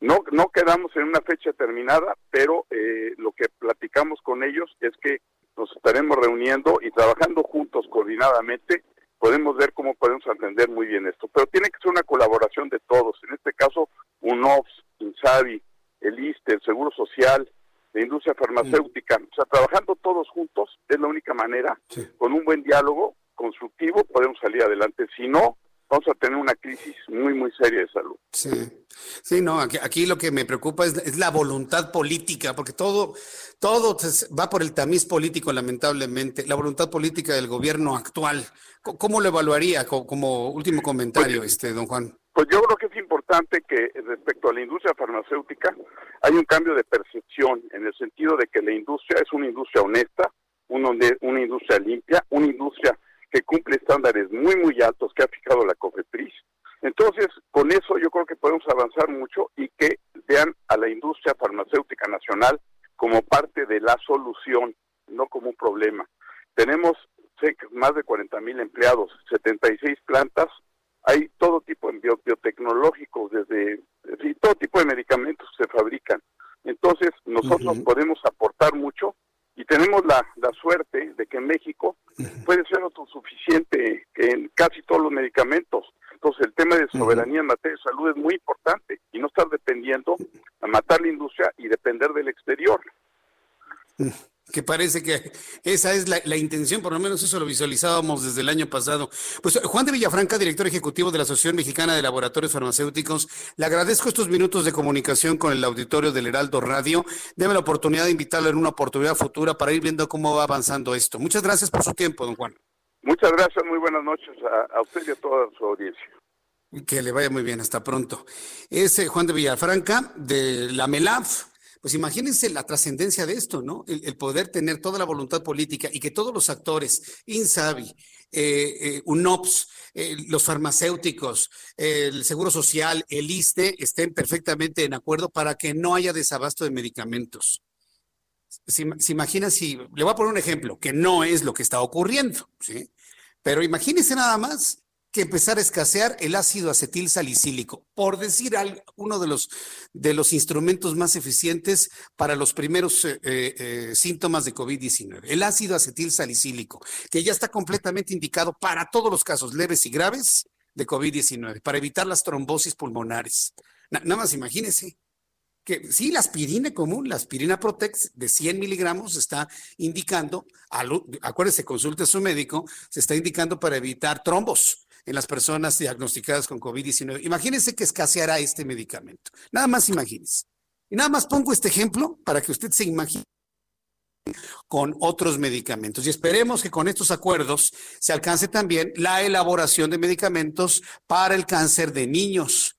Speaker 14: No, no quedamos en una fecha determinada, pero eh, lo que platicamos con ellos es que nos estaremos reuniendo y trabajando juntos coordinadamente. Podemos ver cómo podemos atender muy bien esto, pero tiene que ser una colaboración de todos. En este caso, UNOPS, INSABI, el ISTE, el Seguro Social, de industria farmacéutica. O sea, trabajando todos juntos es la única manera, con un buen diálogo constructivo podemos salir adelante. Si no, vamos a tener una crisis muy, muy seria de salud.
Speaker 2: Sí, sí, no, aquí, aquí lo que me preocupa es, la voluntad política, porque todo, todo va por el tamiz político, lamentablemente, la voluntad política del gobierno actual. ¿Cómo lo evaluaría como, último comentario, pues, este, don Juan?
Speaker 14: Pues yo creo que es importante que respecto a la industria farmacéutica hay un cambio de percepción en el sentido de que la industria es una industria honesta, una, una industria limpia, una industria que cumple estándares muy, muy altos que ha fijado la COFEPRIS. Entonces, con eso yo creo que podemos avanzar mucho y que vean a la industria farmacéutica nacional como parte de la solución, no como un problema. Tenemos más de 40 mil empleados, 76 plantas, hay todo tipo de biotecnológicos, desde todo tipo de medicamentos se fabrican. Entonces, nosotros podemos aportar mucho y tenemos la, suerte de que en México puede ser autosuficiente en casi todos los medicamentos. Entonces, el tema de soberanía en materia de salud es muy importante y no estar dependiendo a matar la industria y depender del exterior
Speaker 2: que parece que esa es la, intención, por lo menos eso lo visualizábamos desde el año pasado. Pues Juan de Villafranca, director ejecutivo de la Asociación Mexicana de Laboratorios Farmacéuticos, le agradezco estos minutos de comunicación con el auditorio del Heraldo Radio. Deme la oportunidad de invitarlo en una oportunidad futura para ir viendo cómo va avanzando esto. Muchas gracias por su tiempo, don Juan.
Speaker 14: Muchas gracias, muy buenas noches a, usted y a toda su audiencia.
Speaker 2: Que le vaya muy bien, hasta pronto. Es eh, Juan de Villafranca de la MELAF, pues imagínense la trascendencia de esto, ¿no? El, poder tener toda la voluntad política y que todos los actores, INSABI, eh, eh, UNOPS, eh, los farmacéuticos, el Seguro Social, el ISTE, estén perfectamente en acuerdo para que no haya desabasto de medicamentos. Se, imagina si, le voy a poner un ejemplo, que no es lo que está ocurriendo, ¿sí? Pero imagínense nada más que empezar a escasear el ácido acetil salicílico, por decir uno de los, de los instrumentos más eficientes para los primeros eh, eh, síntomas de COVID-19. El ácido acetil salicílico, que ya está completamente indicado para todos los casos leves y graves de COVID-19, para evitar las trombosis pulmonares. nada más imagínense que sí, la aspirina común, la aspirina Protex de 100 miligramos está indicando, acuérdese, consulte a su médico, se está indicando para evitar trombos en las personas diagnosticadas con COVID-19. Imagínense que escaseará este medicamento. Nada más imagínense. Y nada más pongo este ejemplo para que usted se imagine con otros medicamentos. Y esperemos que con estos acuerdos se alcance también la elaboración de medicamentos para el cáncer de niños.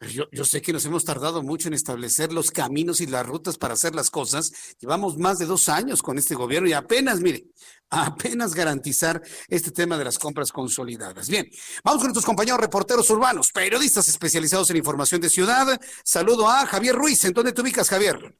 Speaker 2: Yo, yo, sé que nos hemos tardado mucho en establecer los caminos y las rutas para hacer las cosas. Llevamos más de dos años con este gobierno y apenas, mire, apenas garantizar este tema de las compras consolidadas. Bien, vamos con nuestros compañeros reporteros urbanos, periodistas especializados en información de ciudad. Saludo a Javier Ruiz. ¿En dónde te ubicas, Javier?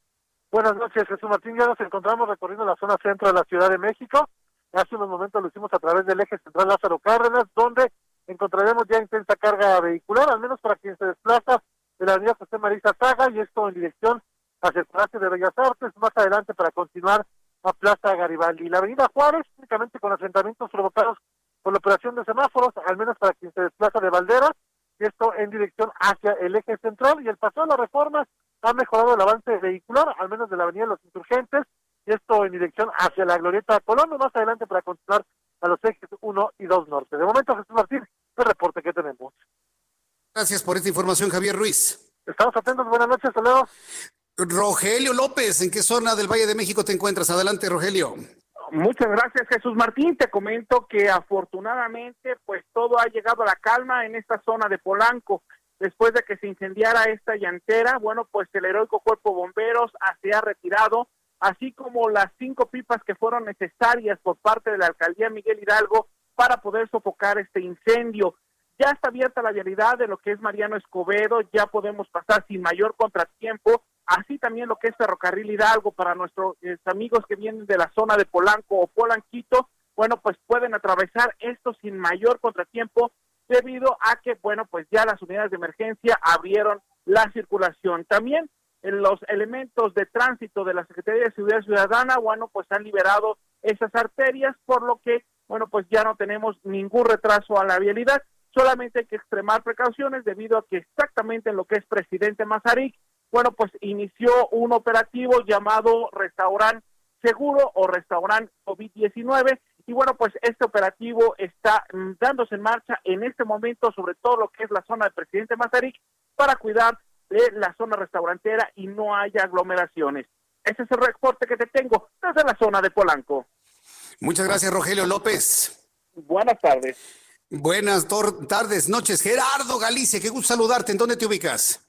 Speaker 9: Buenas noches, Jesús Martín. Ya nos encontramos recorriendo la zona centro de la Ciudad de México. Hace unos momentos lo hicimos a través del eje central Lázaro Cárdenas, donde encontraremos ya intensa carga vehicular, al menos para quien se desplaza de la avenida José Marisa Saga, y esto en dirección hacia el Palacio de Bellas Artes, más adelante para continuar a Plaza Garibaldi. La avenida Juárez, únicamente con asentamientos provocados por la operación de semáforos, al menos para quien se desplaza de Valderas, y esto en dirección hacia el eje central, y el paso de la reforma ha mejorado el avance vehicular, al menos de la avenida de los insurgentes, y esto en dirección hacia la glorieta Colón, más adelante para continuar a los ejes 1 y 2 norte. De momento, Jesús Martín, el reporte que tenemos.
Speaker 2: Gracias por esta información, Javier Ruiz.
Speaker 9: Estamos atentos, buenas noches, saludos.
Speaker 2: Rogelio López, ¿en qué zona del Valle de México te encuentras? Adelante, Rogelio.
Speaker 7: Muchas gracias, Jesús Martín. Te comento que afortunadamente, pues todo ha llegado a la calma en esta zona de Polanco. Después de que se incendiara esta llantera, bueno, pues el heroico cuerpo bomberos se ha retirado, así como las cinco pipas que fueron necesarias por parte de la alcaldía Miguel Hidalgo para poder sofocar este incendio. Ya está abierta la vialidad de lo que es Mariano Escobedo, ya podemos pasar sin mayor contratiempo así también lo que es Ferrocarril Hidalgo para nuestros eh, amigos que vienen de la zona de Polanco o Polanquito, bueno, pues pueden atravesar esto sin mayor contratiempo debido a que, bueno, pues ya las unidades de emergencia abrieron la circulación. También en los elementos de tránsito de la Secretaría de Seguridad Ciudadana, bueno, pues han liberado esas arterias, por lo que, bueno, pues ya no tenemos ningún retraso a la vialidad, solamente hay que extremar precauciones debido a que exactamente en lo que es Presidente Mazarik, bueno, pues inició un operativo llamado Restaurant Seguro o Restaurant COVID-19 y bueno, pues este operativo está dándose en marcha en este momento, sobre todo lo que es la zona del presidente Mazarik, para cuidar de la zona restaurantera y no haya aglomeraciones. Ese es el reporte que te tengo desde la zona de Polanco.
Speaker 2: Muchas gracias, Rogelio López.
Speaker 7: Buenas tardes.
Speaker 2: Buenas tardes, noches. Gerardo Galicia, qué gusto saludarte. ¿En dónde te ubicas?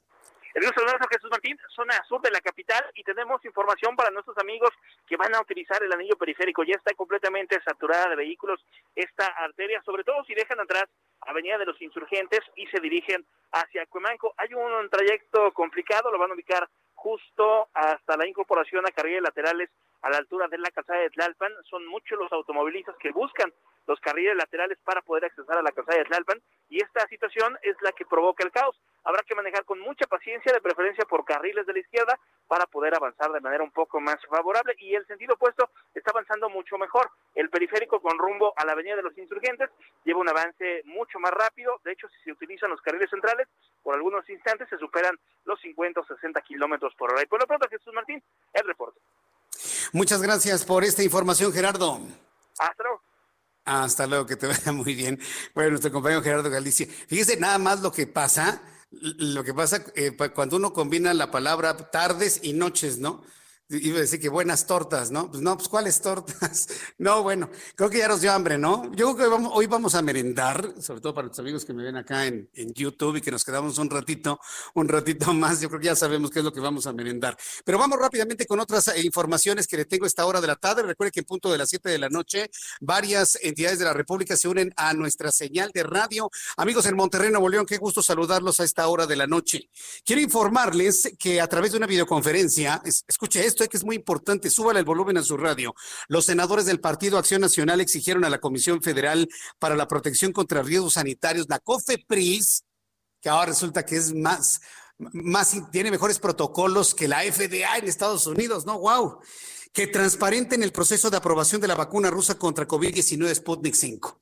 Speaker 8: El gusto de Jesús Martín, zona sur de la capital, y tenemos información para nuestros amigos que van a utilizar el anillo periférico. Ya está completamente saturada de vehículos esta arteria, sobre todo si dejan atrás Avenida de los Insurgentes y se dirigen hacia Cuemanco. Hay un trayecto complicado, lo van a ubicar justo hasta la incorporación a carriles laterales a la altura de la calzada de Tlalpan. Son muchos los automovilistas que buscan los carriles laterales para poder acceder a la calzada de Tlalpan y esta situación es la que provoca el caos. Habrá que manejar con mucha paciencia, de preferencia por carriles de la izquierda, para poder avanzar de manera un poco más favorable y el sentido opuesto está avanzando mucho mejor. El periférico con rumbo a la Avenida de los Insurgentes lleva un avance mucho más rápido. De hecho, si se utilizan los carriles centrales, por algunos instantes se superan los 50 o 60 kilómetros por hora. Y por lo pronto, Jesús Martín, el reporte.
Speaker 2: Muchas gracias por esta información, Gerardo.
Speaker 8: Hasta luego.
Speaker 2: Hasta luego, que te vaya muy bien. Bueno, nuestro compañero Gerardo Galicia. Fíjese nada más lo que pasa, lo que pasa eh, cuando uno combina la palabra tardes y noches, ¿no? Iba a decir que buenas tortas, ¿no? Pues no, pues ¿cuáles tortas? No, bueno, creo que ya nos dio hambre, ¿no? Yo creo que hoy vamos a merendar, sobre todo para los amigos que me ven acá en, en, YouTube y que nos quedamos un ratito, un ratito más. Yo creo que ya sabemos qué es lo que vamos a merendar. Pero vamos rápidamente con otras eh, informaciones que le tengo a esta hora de la tarde. Recuerde que en punto de las 7 de la noche, varias entidades de la República se unen a nuestra señal de radio. Amigos en Monterrey, Nuevo León, qué gusto saludarlos a esta hora de la noche. Quiero informarles que a través de una videoconferencia, escuche esto, que es muy importante, súbale el volumen a su radio. Los senadores del Partido Acción Nacional exigieron a la Comisión Federal para la Protección contra Riesgos Sanitarios, la COFEPRIS, que ahora resulta que es más, más, tiene mejores protocolos que la FDA en Estados Unidos, ¿no? ¡Wow! Que transparenten el proceso de aprobación de la vacuna rusa contra COVID-19 Sputnik 5.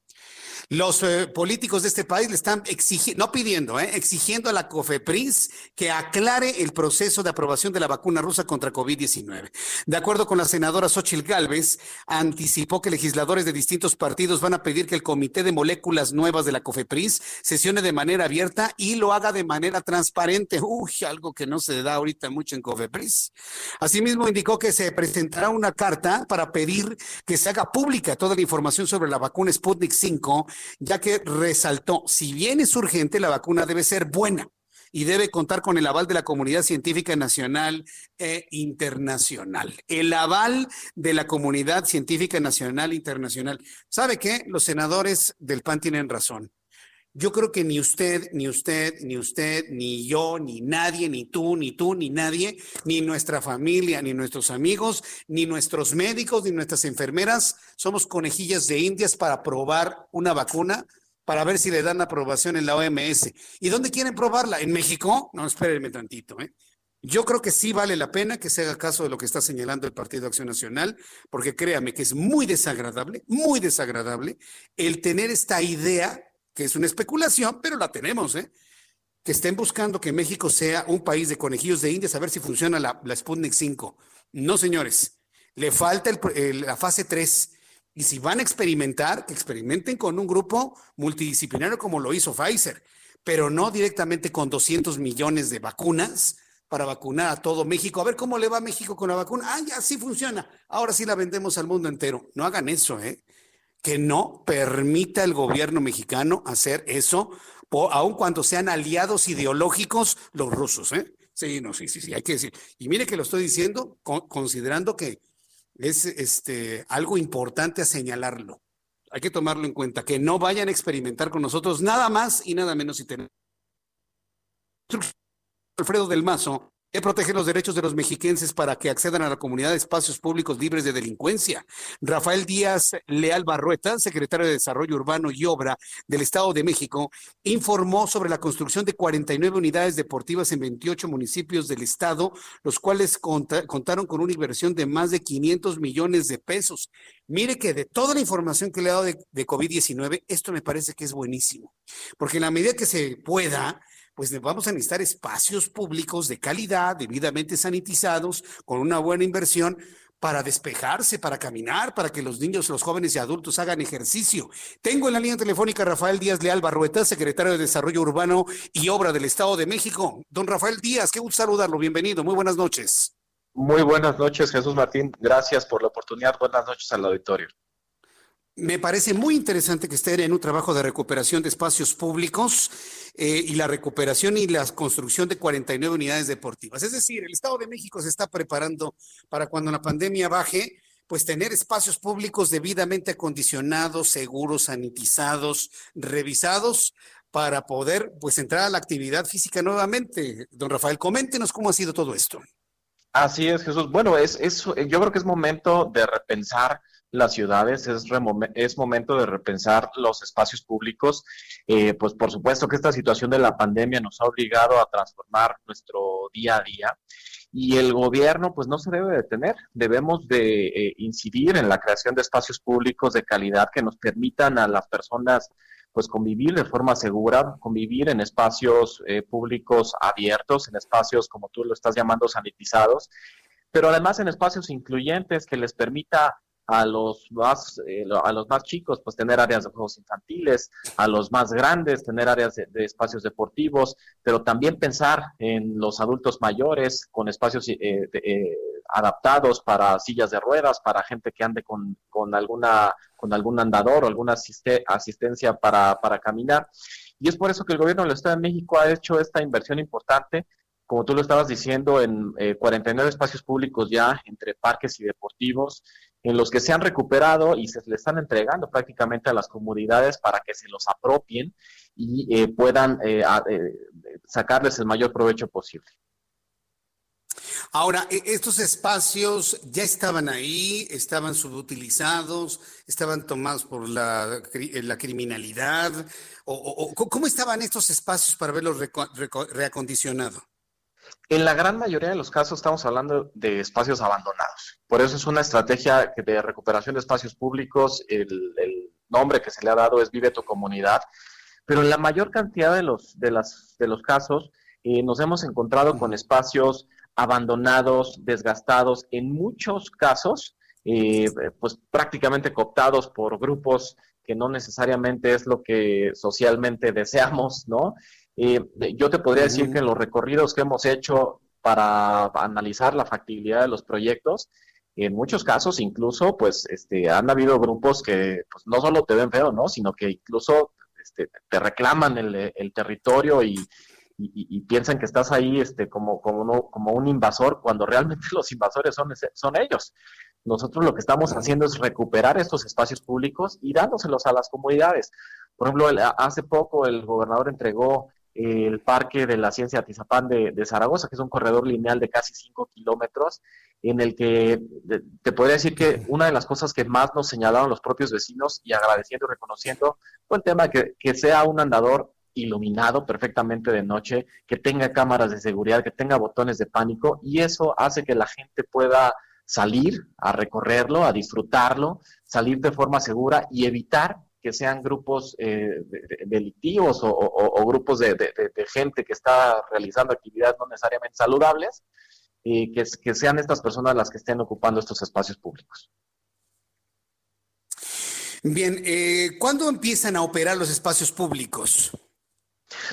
Speaker 2: Los eh, políticos de este país le están exigiendo, no pidiendo, eh, exigiendo a la COFEPRIS que aclare el proceso de aprobación de la vacuna rusa contra COVID-19. De acuerdo con la senadora Xochil Gálvez, anticipó que legisladores de distintos partidos van a pedir que el Comité de Moléculas Nuevas de la COFEPRIS sesione de manera abierta y lo haga de manera transparente. Uy, algo que no se da ahorita mucho en COFEPRIS. Asimismo, indicó que se presentará una carta para pedir que se haga pública toda la información sobre la vacuna Sputnik 5 ya que resaltó, si bien es urgente, la vacuna debe ser buena y debe contar con el aval de la comunidad científica nacional e internacional. El aval de la comunidad científica nacional e internacional. ¿Sabe qué? Los senadores del PAN tienen razón. Yo creo que ni usted, ni usted, ni usted, ni yo, ni nadie, ni tú, ni tú, ni nadie, ni nuestra familia, ni nuestros amigos, ni nuestros médicos, ni nuestras enfermeras somos conejillas de indias para probar una vacuna para ver si le dan aprobación en la OMS. ¿Y dónde quieren probarla? ¿En México? No, espérenme tantito, ¿eh? Yo creo que sí vale la pena que se haga caso de lo que está señalando el Partido Acción Nacional, porque créame que es muy desagradable, muy desagradable el tener esta idea, que es una especulación, pero la tenemos, ¿eh? que estén buscando que México sea un país de conejillos de indias a ver si funciona la, Sputnik 5. No, señores, le falta la fase 3. Y si van a experimentar, que experimenten con un grupo multidisciplinario como lo hizo Pfizer, pero no directamente con 200 millones de vacunas para vacunar a todo México. A ver cómo le va a México con la vacuna. Ah, ya sí funciona. Ahora sí la vendemos al mundo entero. No hagan eso, ¿eh? Que no permita el gobierno mexicano hacer eso, aun cuando sean aliados ideológicos los rusos, ¿eh? Sí, no, sí, sí, sí, hay que decir. Y mire que lo estoy diciendo considerando que es este, algo importante a señalarlo. Hay que tomarlo en cuenta, que no vayan a experimentar con nosotros nada más y nada menos si tenemos Alfredo del Mazo que protege los derechos de los mexiquenses para que accedan a la comunidad de espacios públicos libres de delincuencia. Rafael Díaz Leal Barrueta, secretario de Desarrollo Urbano y Obra del Estado de México, informó sobre la construcción de 49 unidades deportivas en 28 municipios del Estado, los cuales contaron con una inversión de más de 500 millones de pesos. Mire que de toda la información que le he dado de, de COVID-19, esto me parece que es buenísimo, porque en la medida que se pueda, pues vamos a necesitar espacios públicos de calidad, debidamente sanitizados, con una buena inversión para despejarse, para caminar, para que los niños, los jóvenes y adultos hagan ejercicio. Tengo en la línea telefónica a Rafael Díaz Leal Barrueta, secretario de Desarrollo Urbano y Obra del Estado de México. Don Rafael Díaz, qué gusto saludarlo, bienvenido, muy buenas noches.
Speaker 15: Muy buenas noches, Jesús Martín, gracias por la oportunidad, buenas noches al auditorio
Speaker 2: me parece muy interesante que estén en un trabajo de recuperación de espacios públicos eh, y la recuperación y la construcción de 49 unidades deportivas. Es decir, el Estado de México se está preparando para cuando la pandemia baje, pues tener espacios públicos debidamente acondicionados, seguros, sanitizados, revisados para poder pues entrar a la actividad física nuevamente. Don Rafael, coméntenos cómo ha sido todo esto.
Speaker 15: Así es, Jesús. Bueno, es, es yo creo que es momento de repensar las ciudades, es, es momento de repensar los espacios públicos. Eh, pues por supuesto que esta situación de la pandemia nos ha obligado a transformar nuestro día a día y el gobierno pues no se debe detener, debemos de eh, incidir en la creación de espacios públicos de calidad que nos permitan a las personas pues convivir de forma segura, convivir en espacios eh, públicos abiertos, en espacios como tú lo estás llamando sanitizados, pero además en espacios incluyentes que les permita a los más eh, a los más chicos pues tener áreas de juegos infantiles a los más grandes tener áreas de, espacios deportivos pero también pensar en los adultos mayores con espacios eh, eh, adaptados para sillas de ruedas para gente que ande con, con alguna con algún andador o alguna asistencia para, para caminar. Y es por eso que el gobierno del Estado de México ha hecho esta inversión importante como tú lo estabas diciendo, en 49 espacios públicos ya, entre parques y deportivos, en los que se han recuperado y se le están entregando prácticamente a las comunidades para que se los apropien y eh, puedan eh, eh, sacarles el mayor provecho posible.
Speaker 2: Ahora, e, estos espacios ya estaban ahí, estaban subutilizados, estaban tomados por la, criminalidad, o, ¿cómo estaban estos espacios para verlos reacondicionados?
Speaker 15: En la gran mayoría de los casos estamos hablando de espacios abandonados. Por eso es una estrategia de recuperación de espacios públicos. El, nombre que se le ha dado es Vive tu comunidad. Pero en la mayor cantidad de los, de las, de los casos eh, nos hemos encontrado con espacios abandonados, desgastados, en muchos casos, eh, pues prácticamente cooptados por grupos que no necesariamente es lo que socialmente deseamos, ¿no? Eh, yo te podría decir que en los recorridos que hemos hecho para analizar la factibilidad de los proyectos, en muchos casos incluso, pues, este, han habido grupos que pues, no solo te ven feo, ¿no? Sino que incluso este, te reclaman el, el territorio y, y, piensan que estás ahí este, como, como, como un invasor, cuando realmente los invasores son, son ellos. Nosotros lo que estamos haciendo es recuperar estos espacios públicos y dándoselos a las comunidades. Por ejemplo, hace poco el gobernador entregó el Parque de la Ciencia Atizapán de, Zaragoza, que es un corredor lineal de casi 5 kilómetros, en el que te podría decir que una de las cosas que más nos señalaron los propios vecinos y agradeciendo y reconociendo fue el tema de que, que sea un andador iluminado perfectamente de noche, que tenga cámaras de seguridad, que tenga botones de pánico y eso hace que la gente pueda salir a recorrerlo, a disfrutarlo, salir de forma segura y evitar que sean grupos eh, delictivos o, grupos de, gente que está realizando actividades no necesariamente saludables, y que, que sean estas personas las que estén ocupando estos espacios públicos.
Speaker 2: Bien, eh, ¿cuándo empiezan a operar los espacios públicos?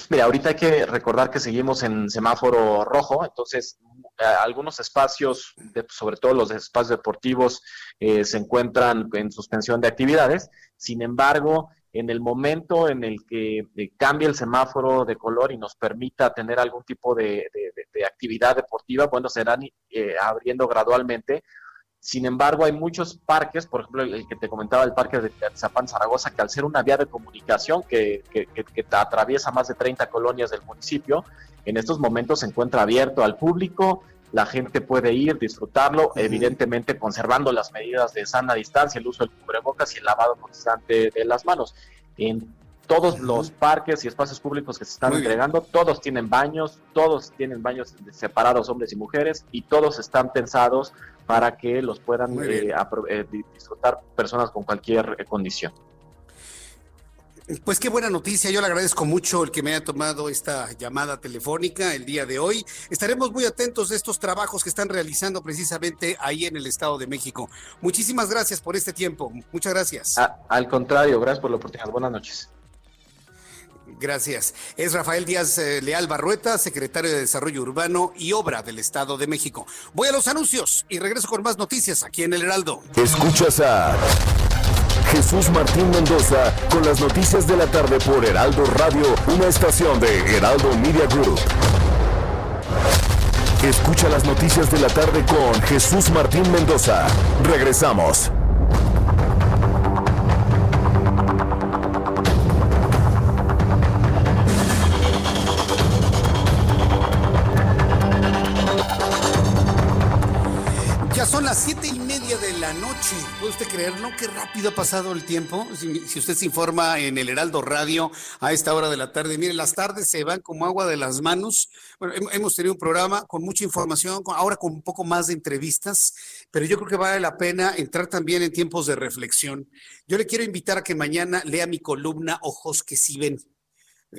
Speaker 15: Mira, ahorita hay que recordar que seguimos en semáforo rojo, entonces eh, algunos espacios, sobre todo los espacios deportivos, eh, se encuentran en suspensión de actividades. Sin embargo, en el momento en el que eh, cambie el semáforo de color y nos permita tener algún tipo de, actividad deportiva, bueno, serán abriendo gradualmente sin embargo, hay muchos parques, por ejemplo, el, que te comentaba, el parque de Zapán Zaragoza, que al ser una vía de comunicación que, que, que, atraviesa más de 30 colonias del municipio, en estos momentos se encuentra abierto al público, la gente puede ir, disfrutarlo, evidentemente conservando las medidas de sana distancia, el uso del cubrebocas y el lavado constante de las manos. En todos los parques y espacios públicos que se están entregando, todos tienen baños, todos tienen baños separados hombres y mujeres y todos están pensados para que los puedan eh, eh, disfrutar personas con cualquier eh, condición.
Speaker 2: Pues qué buena noticia, yo le agradezco mucho el que me haya tomado esta llamada telefónica el día de hoy. Estaremos muy atentos de estos trabajos que están realizando precisamente ahí en el Estado de México. Muchísimas gracias por este tiempo, muchas gracias.
Speaker 15: al contrario, gracias por la oportunidad. Buenas noches.
Speaker 2: Gracias. Es Rafael Díaz eh, Leal Barrueta, secretario de Desarrollo Urbano y Obra del Estado de México. Voy a los anuncios y regreso con más noticias aquí en El Heraldo.
Speaker 1: Escuchas a Jesús Martín Mendoza con las noticias de la tarde por Heraldo Radio, una estación de Heraldo Media Group. Escucha las noticias de la tarde con Jesús Martín Mendoza. Regresamos.
Speaker 2: Son las siete y media de la noche. ¿Puede usted creerlo? Qué rápido ha pasado el tiempo. Si, usted se informa en el Heraldo Radio a esta hora de la tarde, mire, las tardes se van como agua de las manos. Bueno, hemos tenido un programa con mucha información, ahora con un poco más de entrevistas, pero yo creo que vale la pena entrar también en tiempos de reflexión. Yo le quiero invitar a que mañana lea mi columna Ojos que sí ven.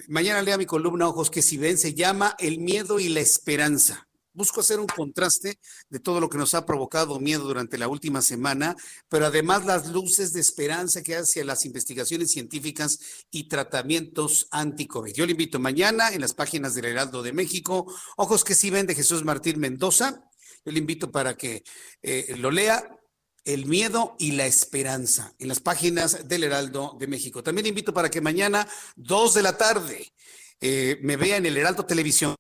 Speaker 2: Mañana lea mi columna Ojos que sí ven. Se llama El miedo y la esperanza busco hacer un contraste de todo lo que nos ha provocado miedo durante la última semana, pero además las luces de esperanza que hacia las investigaciones científicas y tratamientos anti-COVID. Yo le invito mañana en las páginas del Heraldo de México, Ojos que sí ven de Jesús Martín Mendoza. Yo le invito para que eh, lo lea. El miedo y la esperanza en las páginas del Heraldo de México. También invito para que mañana, dos de la tarde, eh, me vea en el Heraldo Televisión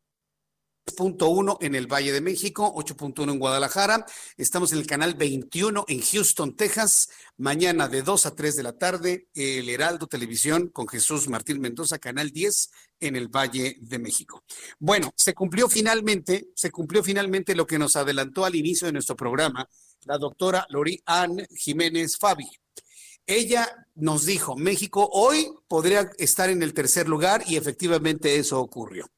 Speaker 2: 8.1 en el Valle de México, 8.1 en Guadalajara. Estamos en el canal 21 en Houston, Texas. Mañana de 2 a 3 de la tarde, el Heraldo Televisión con Jesús Martín Mendoza, canal 10 en el Valle de México. Bueno, se cumplió finalmente, se cumplió finalmente lo que nos adelantó al inicio de nuestro programa la doctora Lori Ann Jiménez Fabi. Ella nos dijo, México hoy podría estar en el tercer lugar y efectivamente eso ocurrió.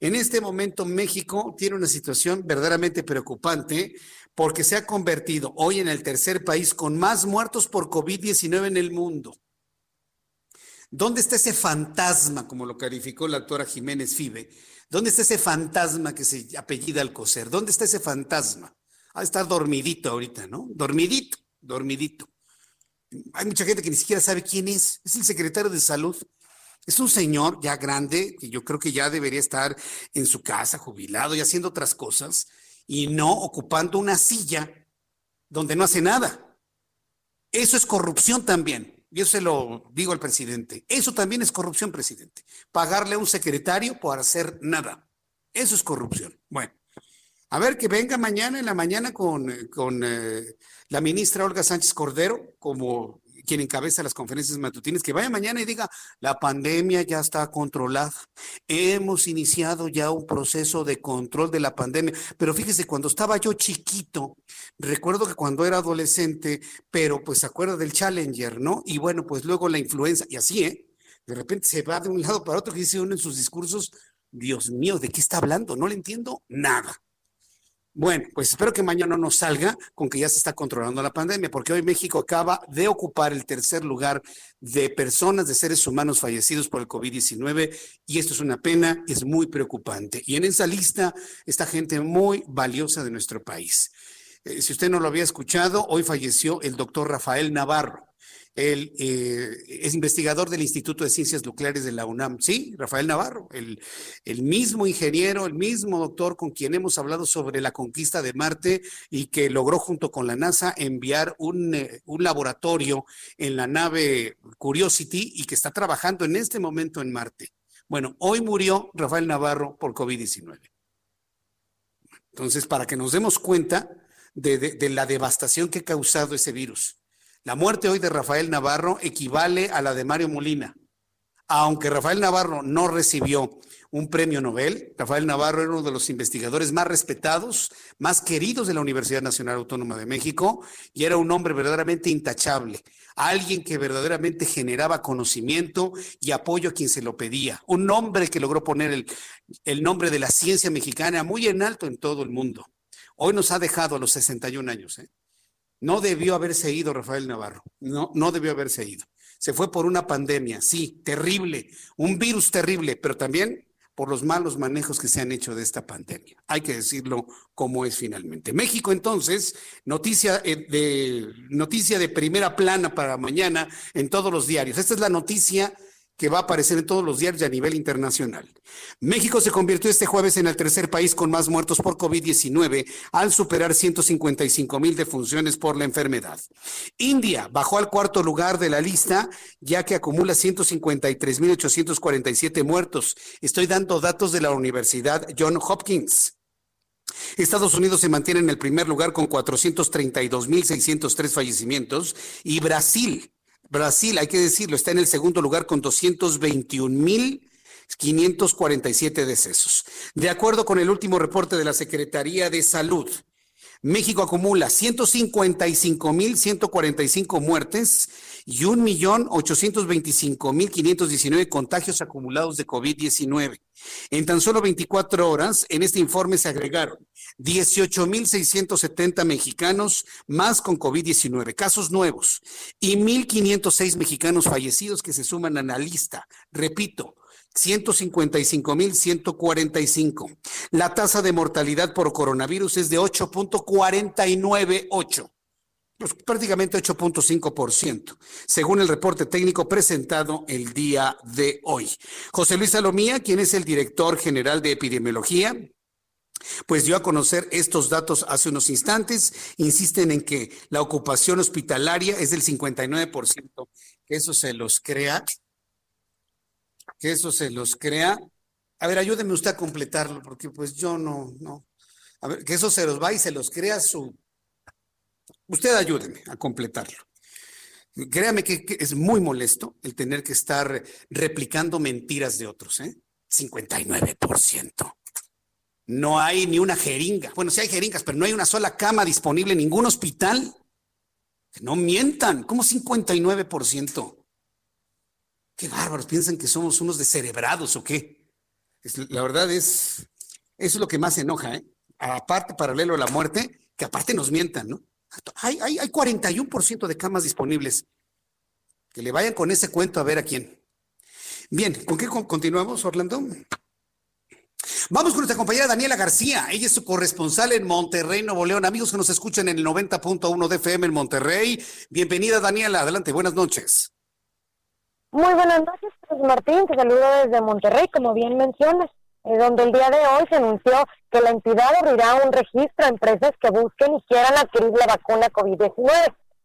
Speaker 2: En este momento México tiene una situación verdaderamente preocupante porque se ha convertido hoy en el tercer país con más muertos por COVID-19 en el mundo. ¿Dónde está ese fantasma, como lo calificó la doctora Jiménez Fibe? ¿Dónde está ese fantasma que se apellida Alcocer? ¿Dónde está ese fantasma? Ha de estar dormidito ahorita, ¿no? Dormidito, dormidito. Hay mucha gente que ni siquiera sabe quién es. Es el secretario de salud. Es un señor ya grande, que yo creo que ya debería estar en su casa, jubilado y haciendo otras cosas, y no ocupando una silla donde no hace nada. Eso es corrupción también. Yo se lo digo al presidente. Eso también es corrupción, presidente. Pagarle a un secretario por hacer nada. Eso es corrupción. Bueno, A ver, que venga mañana en la mañana con, con eh, la ministra Olga Sánchez Cordero como quien encabeza las conferencias matutinas, que vaya mañana y diga, la pandemia ya está controlada. Hemos iniciado ya un proceso de control de la pandemia. Pero fíjese, cuando estaba yo chiquito, recuerdo que cuando era adolescente, pero pues se acuerda del Challenger, ¿no? Y bueno, pues luego la influenza, y así, ¿eh? De repente se va de un lado para otro, que dice uno en sus discursos, Dios mío, ¿de qué está hablando? No le entiendo nada. Bueno, pues espero que mañana no salga con que ya se está controlando la pandemia, porque hoy México acaba de ocupar el tercer lugar de personas, de seres humanos fallecidos por el COVID-19, y esto es una pena, es muy preocupante. Y en esa lista está gente muy valiosa de nuestro país. Eh, si usted no lo había escuchado, hoy falleció el doctor Rafael Navarro. Él eh, es investigador del Instituto de Ciencias Nucleares de la UNAM. Sí, Rafael Navarro, el, mismo ingeniero, el mismo doctor con quien hemos hablado sobre la conquista de Marte y que logró junto con la NASA enviar un, eh, laboratorio en la nave Curiosity y que está trabajando en este momento en Marte. Bueno, hoy murió Rafael Navarro por COVID-19. Entonces, para que nos demos cuenta de la devastación que ha causado ese virus. La muerte hoy de Rafael Navarro equivale a la de Mario Molina. Aunque Rafael Navarro no recibió un premio Nobel, Rafael Navarro era uno de los investigadores más respetados, más queridos de la Universidad Nacional Autónoma de México y era un hombre verdaderamente intachable, alguien que verdaderamente generaba conocimiento y apoyo a quien se lo pedía, un hombre que logró poner el, nombre de la ciencia mexicana muy en alto en todo el mundo. Hoy nos ha dejado a los 61 años. ¿eh? No debió haberse ido Rafael Navarro, no, no debió haberse ido. Se fue por una pandemia, sí, terrible, un virus terrible, pero también por los malos manejos que se han hecho de esta pandemia. Hay que decirlo como es finalmente. México, entonces, noticia de, noticia de primera plana para mañana en todos los diarios. Esta es la noticia que va a aparecer en todos los diarios a nivel internacional. México se convirtió este jueves en el tercer país con más muertos por COVID-19 al superar 155 mil defunciones por la enfermedad. India bajó al cuarto lugar de la lista ya que acumula 153 mil 847 muertos. Estoy dando datos de la Universidad John Hopkins. Estados Unidos se mantiene en el primer lugar con 432.603 fallecimientos y Brasil Brasil, hay que decirlo, está en el segundo lugar con 221.547 decesos. De acuerdo con el último reporte de la Secretaría de Salud, México acumula 155.145 muertes y 1.825.519 contagios acumulados de COVID-19. En tan solo 24 horas, en este informe se agregaron 18.670 mexicanos más con COVID-19, casos nuevos, y 1.506 mexicanos fallecidos que se suman a la lista. Repito, 155.145. La tasa de mortalidad por coronavirus es de 8.498. Pues prácticamente 8.5%, según el reporte técnico presentado el día de hoy. José Luis Salomía, quien es el director general de epidemiología, pues dio a conocer estos datos hace unos instantes. Insisten en que la ocupación hospitalaria es del 59%, que eso se los crea que eso se los crea. A ver, ayúdeme usted a completarlo, porque pues yo no, no. A ver, que eso se los va y se los crea su... Usted ayúdeme a completarlo. Créame que, que es muy molesto el tener que estar replicando mentiras de otros, ¿eh? 59%. No hay ni una jeringa. Bueno, sí hay jeringas, pero no hay una sola cama disponible en ningún hospital. Que no mientan. ¿Cómo 59%? Qué bárbaros, piensan que somos unos descerebrados o qué. la verdad es, eso es lo que más enoja, ¿eh? Aparte, paralelo a la muerte, que aparte nos mientan, ¿no? Hay, hay, hay 41% de camas disponibles. Que le vayan con ese cuento a ver a quién. Bien, ¿con qué continuamos, Orlando? Vamos con nuestra compañera Daniela García. Ella es su corresponsal en Monterrey, Nuevo León. Amigos que nos escuchan en el 90.1 de FM en Monterrey. Bienvenida, Daniela. Adelante, buenas noches.
Speaker 16: Muy buenas noches, Martín. Te saludo desde Monterrey, como bien mencionas, eh, donde el día de hoy se anunció que la entidad abrirá un registro a empresas que busquen y quieran adquirir la vacuna COVID-19.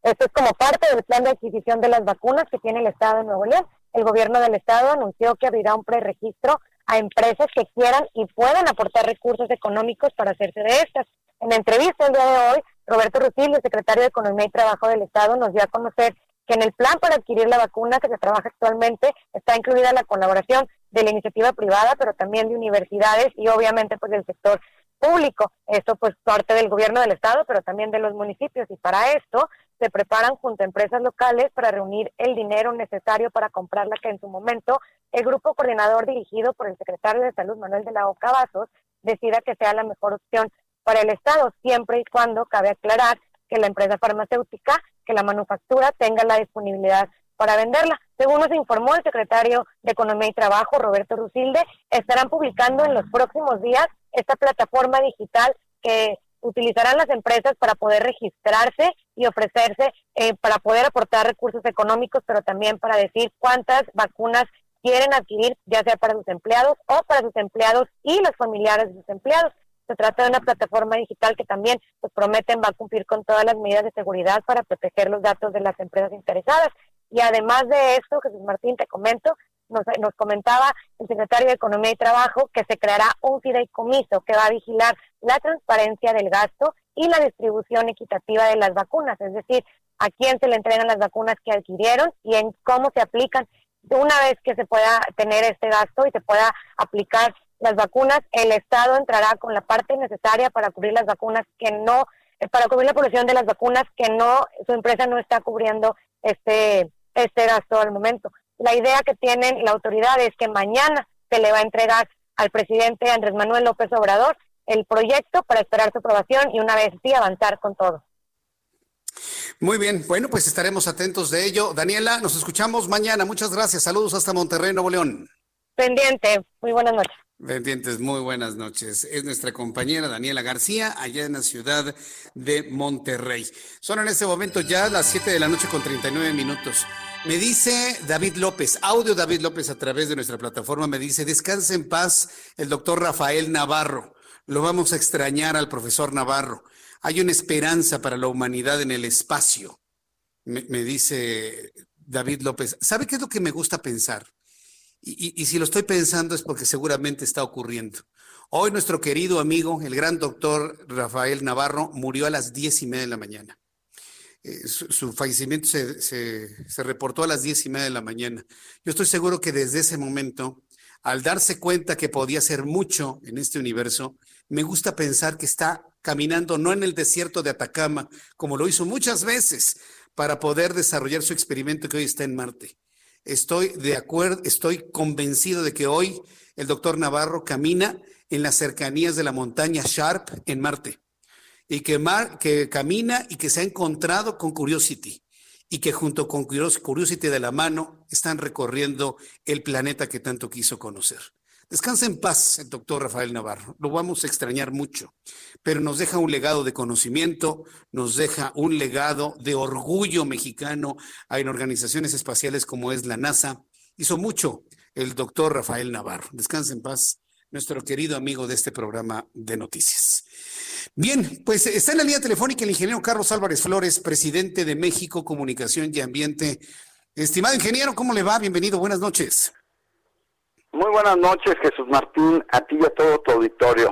Speaker 16: Esto es como parte del plan de adquisición de las vacunas que tiene el Estado de Nuevo León. El gobierno del Estado anunció que abrirá un preregistro a empresas que quieran y puedan aportar recursos económicos para hacerse de estas. En entrevista el día de hoy, Roberto Rutilio, secretario de Economía y Trabajo del Estado, nos dio a conocer que en el plan para adquirir la vacuna que se trabaja actualmente está incluida la colaboración de la iniciativa privada, pero también de universidades y obviamente pues del sector público. Esto pues parte del gobierno del estado, pero también de los municipios y para esto se preparan junto a empresas locales para reunir el dinero necesario para comprarla que en su momento el grupo coordinador dirigido por el secretario de Salud Manuel de la Oca Vasos decida que sea la mejor opción para el estado, siempre y cuando cabe aclarar que la empresa farmacéutica, que la manufactura tenga la disponibilidad para venderla. Según nos informó el secretario de Economía y Trabajo, Roberto Rusilde, estarán publicando en los próximos días esta plataforma digital que utilizarán las empresas para poder registrarse y ofrecerse eh, para poder aportar recursos económicos, pero también para decir cuántas vacunas quieren adquirir, ya sea para sus empleados o para sus empleados y los familiares de sus empleados. Se trata de una plataforma digital que también pues, prometen va a cumplir con todas las medidas de seguridad para proteger los datos de las empresas interesadas. Y además de esto, Jesús Martín, te comento, nos, nos comentaba el secretario de Economía y Trabajo que se creará un fideicomiso que va a vigilar la transparencia del gasto y la distribución equitativa de las vacunas, es decir, a quién se le entregan las vacunas que adquirieron y en cómo se aplican. Una vez que se pueda tener este gasto y se pueda aplicar las vacunas, el Estado entrará con la parte necesaria para cubrir las vacunas que no, eh, para cubrir la población de las vacunas que no, su empresa no está cubriendo este, este gasto al momento. La idea que tienen la autoridad es que mañana se le va a entregar al presidente Andrés Manuel López Obrador el proyecto para esperar su aprobación y una vez sí avanzar con todo.
Speaker 2: Muy bien, bueno, pues estaremos atentos de ello. Daniela, nos escuchamos mañana. Muchas gracias. Saludos hasta Monterrey, Nuevo León.
Speaker 16: Pendiente. Muy buenas noches.
Speaker 2: Pendientes, muy buenas noches. Es nuestra compañera Daniela García, allá en la ciudad de Monterrey. Son en este momento ya las 7 de la noche con 39 minutos. Me dice David López, audio David López a través de nuestra plataforma, me dice, descanse en paz el doctor Rafael Navarro. Lo vamos a extrañar al profesor Navarro. Hay una esperanza para la humanidad en el espacio, me, dice David López. ¿Sabe qué es lo que me gusta pensar? Y, si lo estoy pensando es porque seguramente está ocurriendo. Hoy nuestro querido amigo, el gran doctor Rafael Navarro, murió a las diez y media de la mañana. Eh, su, fallecimiento se, se, reportó a las diez y media de la mañana. Yo estoy seguro que desde ese momento, al darse cuenta que podía ser mucho en este universo, me gusta pensar que está caminando no en el desierto de Atacama, como lo hizo muchas veces, para poder desarrollar su experimento que hoy está en Marte. Estoy de acuerdo, estoy convencido de que hoy el doctor Navarro camina en las cercanías de la montaña Sharp en Marte y que, Mar, que camina y que se ha encontrado con Curiosity y que junto con Curiosity de la mano están recorriendo el planeta que tanto quiso conocer. Descansa en paz el doctor Rafael Navarro, lo vamos a extrañar mucho, pero nos deja un legado de conocimiento, nos deja un legado de orgullo mexicano en organizaciones espaciales como es la NASA. Hizo mucho el doctor Rafael Navarro. Descansa en paz, nuestro querido amigo de este programa de noticias. Bien, pues está en la línea telefónica el ingeniero Carlos Álvarez Flores, presidente de México Comunicación y Ambiente. Estimado ingeniero, ¿cómo le va? Bienvenido, buenas noches.
Speaker 17: Muy buenas noches, Jesús Martín, a ti y a todo tu auditorio.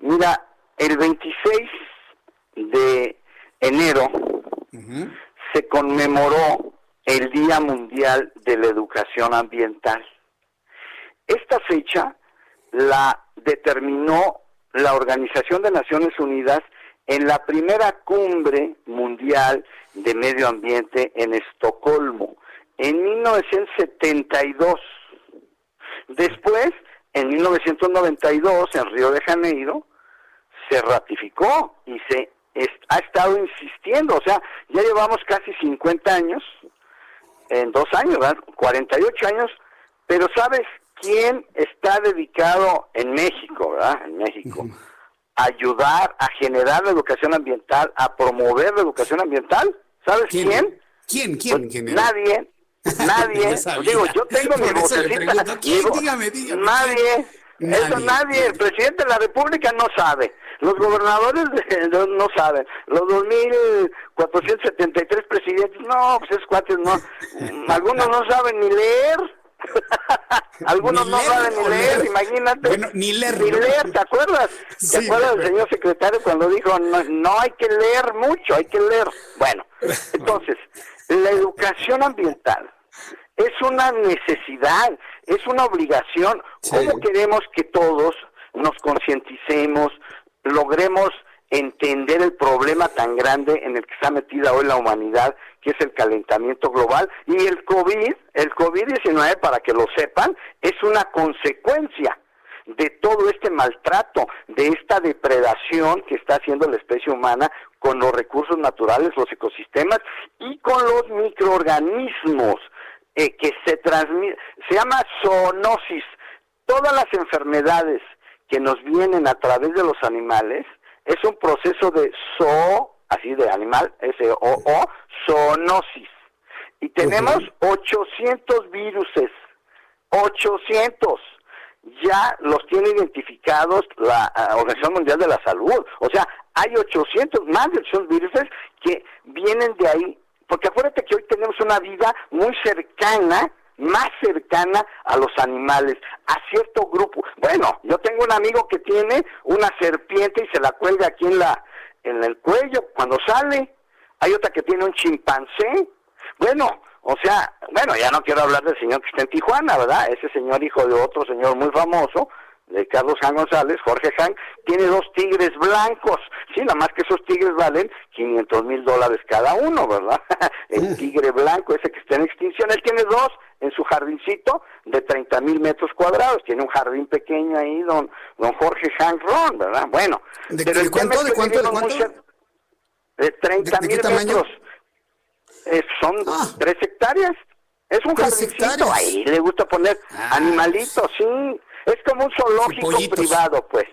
Speaker 17: Mira, el 26 de enero se conmemoró el Día Mundial de la Educación Ambiental. Esta fecha la determinó la Organización de Naciones Unidas en la primera cumbre mundial de medio ambiente en Estocolmo en 1972. Después, en 1992, en Río de Janeiro, se ratificó y se ha estado insistiendo, o sea, ya llevamos casi 50 años, en dos años, ¿verdad? 48 años, pero ¿sabes quién está dedicado en México, ¿verdad? En México, a ayudar a generar la educación ambiental, a promover la educación ambiental. ¿Sabes quién?
Speaker 2: ¿Quién? ¿Quién? ¿Quién?
Speaker 17: Pues nadie. Nadie. Digo, yo tengo mi vocecita.
Speaker 2: ¿Quién? dígame, dígame.
Speaker 17: Nadie. Eso nadie, el presidente de la República no sabe, los gobernadores no saben, los 2.473 presidentes, no, pues esos cuates no, algunos no saben ni leer, Algunos no saben ni leer, imagínate.
Speaker 2: Bueno, ni leer.
Speaker 17: Ni leer, ¿te acuerdas? ¿Te
Speaker 2: Sí,
Speaker 17: acuerdas del señor secretario cuando dijo, no, no hay que leer mucho, hay que leer? Bueno, entonces, la educación ambiental es una necesidad, es una obligación. ¿Cómo queremos que todos nos concienticemos, logremos entender el problema tan grande en el que está metida hoy la humanidad, que es el calentamiento global? Y el COVID, el COVID-19, para que lo sepan, es una consecuencia de todo este maltrato, de esta depredación que está haciendo la especie humana con los recursos naturales, los ecosistemas y con los microorganismos eh, que se transmiten, se llama zoonosis. Todas las enfermedades que nos vienen a través de los animales es un proceso de zoo, así de animal, S-O-O, zoonosis. Y tenemos 800 viruses, 800 ya los tiene identificados la ah, Organización Mundial de la Salud. O sea, hay 800, más de 800 virus que vienen de ahí. Porque acuérdate que hoy tenemos una vida muy cercana, más cercana a los animales, a cierto grupo. Bueno, yo tengo un amigo que tiene una serpiente y se la cuelga aquí en la en el cuello cuando sale. Hay otra que tiene un chimpancé. Bueno, o sea, bueno, ya no quiero hablar del señor que está en Tijuana, ¿verdad? Ese señor hijo de otro señor muy famoso, de Carlos Jan González, Jorge Jan, tiene dos tigres blancos. Sí, nada más que esos tigres valen 500 mil dólares cada uno, ¿verdad? El tigre blanco, ese que está en extinción, él tiene dos en su jardincito de 30 mil metros cuadrados. Tiene un jardín pequeño ahí, don, don Jorge Jan Ron, ¿verdad? Bueno,
Speaker 2: ¿De-
Speaker 17: pero
Speaker 2: de cuánto, de cuánto, de
Speaker 17: vivimos muy
Speaker 2: cuánto?
Speaker 17: cer- De 30
Speaker 2: ¿De- de qué
Speaker 17: mil
Speaker 2: tamaño?
Speaker 17: Eh, son tres hectáreas. Es un jardincito.
Speaker 2: hectáreas. Ah.
Speaker 17: Ahí le gusta poner animalitos, sí. Es como un zoológico privado, pues.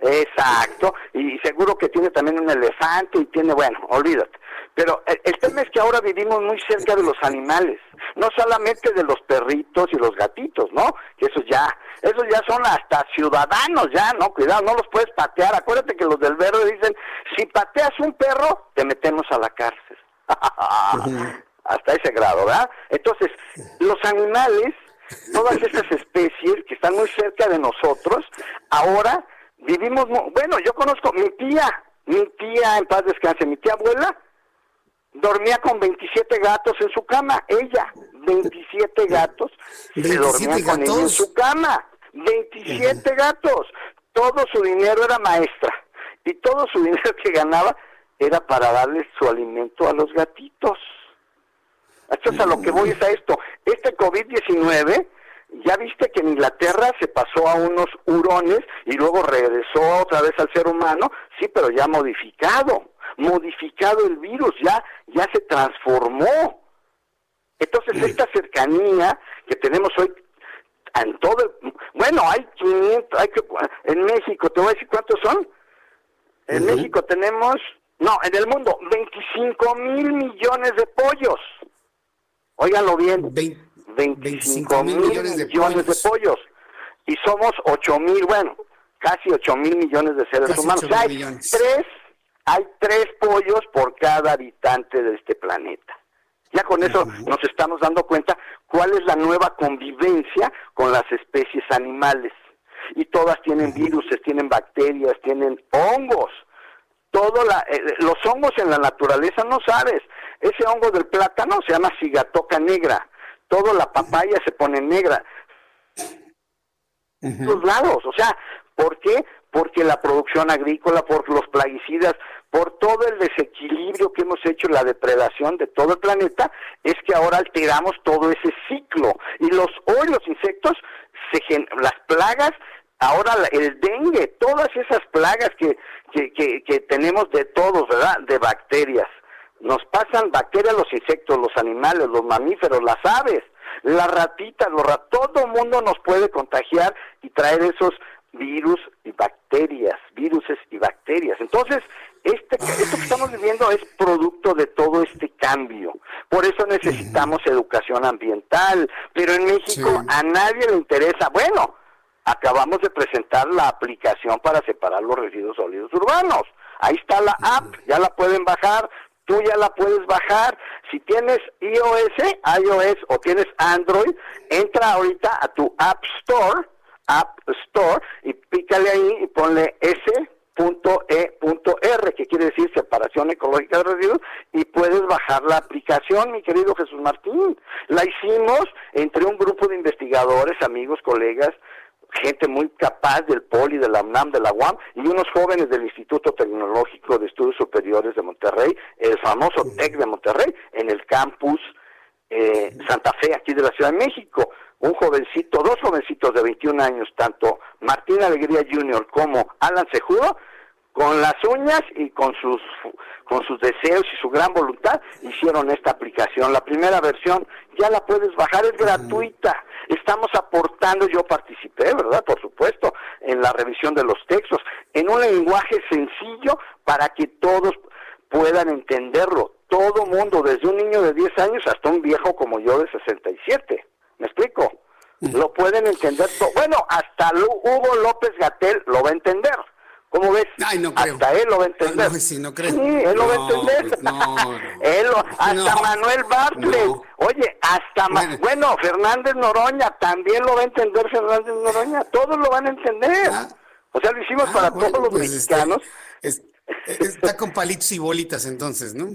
Speaker 17: Exacto. Y seguro que tiene también un elefante y tiene, bueno, olvídate. Pero el, el tema es que ahora vivimos muy cerca de los animales. No solamente de los perritos y los gatitos, ¿no? Que esos ya, esos ya son hasta ciudadanos, ya, ¿no? Cuidado, no los puedes patear. Acuérdate que los del verde dicen, si pateas un perro, te metemos a la cárcel. hasta ese grado, ¿verdad? Entonces, los animales, todas estas especies que están muy cerca de nosotros, ahora vivimos, bueno, yo conozco mi tía, mi tía en paz descanse, mi tía abuela, dormía con 27 gatos en su cama, ella, 27 gatos, se
Speaker 2: 27
Speaker 17: dormían con ella en su cama, 27 gatos, todo su dinero era maestra y todo su dinero que ganaba era para darles su alimento a los gatitos. Entonces a lo que voy es a esto, este COVID-19, ya viste que en Inglaterra se pasó a unos hurones y luego regresó otra vez al ser humano, sí, pero ya modificado, modificado el virus, ya, ya se transformó. Entonces esta cercanía que tenemos hoy en todo el- bueno, hay 500, hay que, en México, te voy a decir cuántos son. En México tenemos, no, en el mundo, 25 mil millones de pollos. Óiganlo bien. 25 mil millones de, pollos. Y somos 8 mil, bueno, casi 8 mil millones de seres
Speaker 2: Casi
Speaker 17: humanos.
Speaker 2: 8,000
Speaker 17: hay
Speaker 2: millones.
Speaker 17: tres, hay tres pollos por cada habitante de este planeta. Ya con eso nos estamos dando cuenta cuál es la nueva convivencia con las especies animales. Y todas tienen virus, tienen bacterias, tienen hongos. Todo la, eh, los hongos en la naturaleza no sabes. Ese hongo del plátano se llama cigatoca negra. Toda la papaya se pone negra. Los lados, o sea, ¿por qué? Porque la producción agrícola, por los plaguicidas, por todo el desequilibrio que hemos hecho, la depredación de todo el planeta, es que ahora alteramos todo ese ciclo. Y los hoy los insectos, se gen- las plagas, ahora el dengue, todas esas plagas que, que, que, que tenemos de todos, ¿verdad? De bacterias. Nos pasan bacterias los insectos, los animales, los mamíferos, las aves, las ratitas, los ra- todo mundo nos puede contagiar y traer esos virus y bacterias, viruses y bacterias. Entonces, este, esto que estamos viviendo es producto de todo este cambio. Por eso necesitamos educación ambiental. Pero en México a nadie le interesa. Bueno, acabamos de presentar la aplicación para separar los residuos sólidos urbanos. Ahí está la app, ya la pueden bajar. tú ya la puedes bajar. Si tienes iOS, iOS o tienes Android, entra ahorita a tu App Store, App Store, y pícale ahí y ponle S .e.r, que quiere decir separación ecológica de residuos, y puedes bajar la aplicación, mi querido Jesús Martín. La hicimos entre un grupo de investigadores, amigos, colegas, gente muy capaz del POLI, de la UNAM, de la UAM, y unos jóvenes del Instituto Tecnológico de Estudios Superiores de Monterrey, el famoso TEC de Monterrey, en el campus eh, Santa Fe, aquí de la Ciudad de México un jovencito, dos jovencitos de 21 años, tanto Martín Alegría Jr. como Alan Sejudo, con las uñas y con sus con sus deseos y su gran voluntad hicieron esta aplicación. La primera versión ya la puedes bajar, es gratuita. Estamos aportando, yo participé, ¿verdad? Por supuesto, en la revisión de los textos, en un lenguaje sencillo para que todos puedan entenderlo. Todo mundo, desde un niño de 10 años hasta un viejo como yo de 67. ¿Me explico? Lo pueden entender. Bueno, hasta Hugo López Gatel lo va a entender. ¿Cómo ves? Hasta él lo va a entender.
Speaker 2: sí, no creo.
Speaker 17: Sí, él lo va a entender. él hasta Manuel Bartlett. Oye, hasta bueno. bueno. Fernández Noroña también lo va a entender Fernández Noroña. Todos lo van a entender. Ah. O sea, lo hicimos
Speaker 2: ah,
Speaker 17: para todos los
Speaker 2: pues
Speaker 17: mexicanos.
Speaker 2: Este, está con palitos y bolitas entonces, ¿no?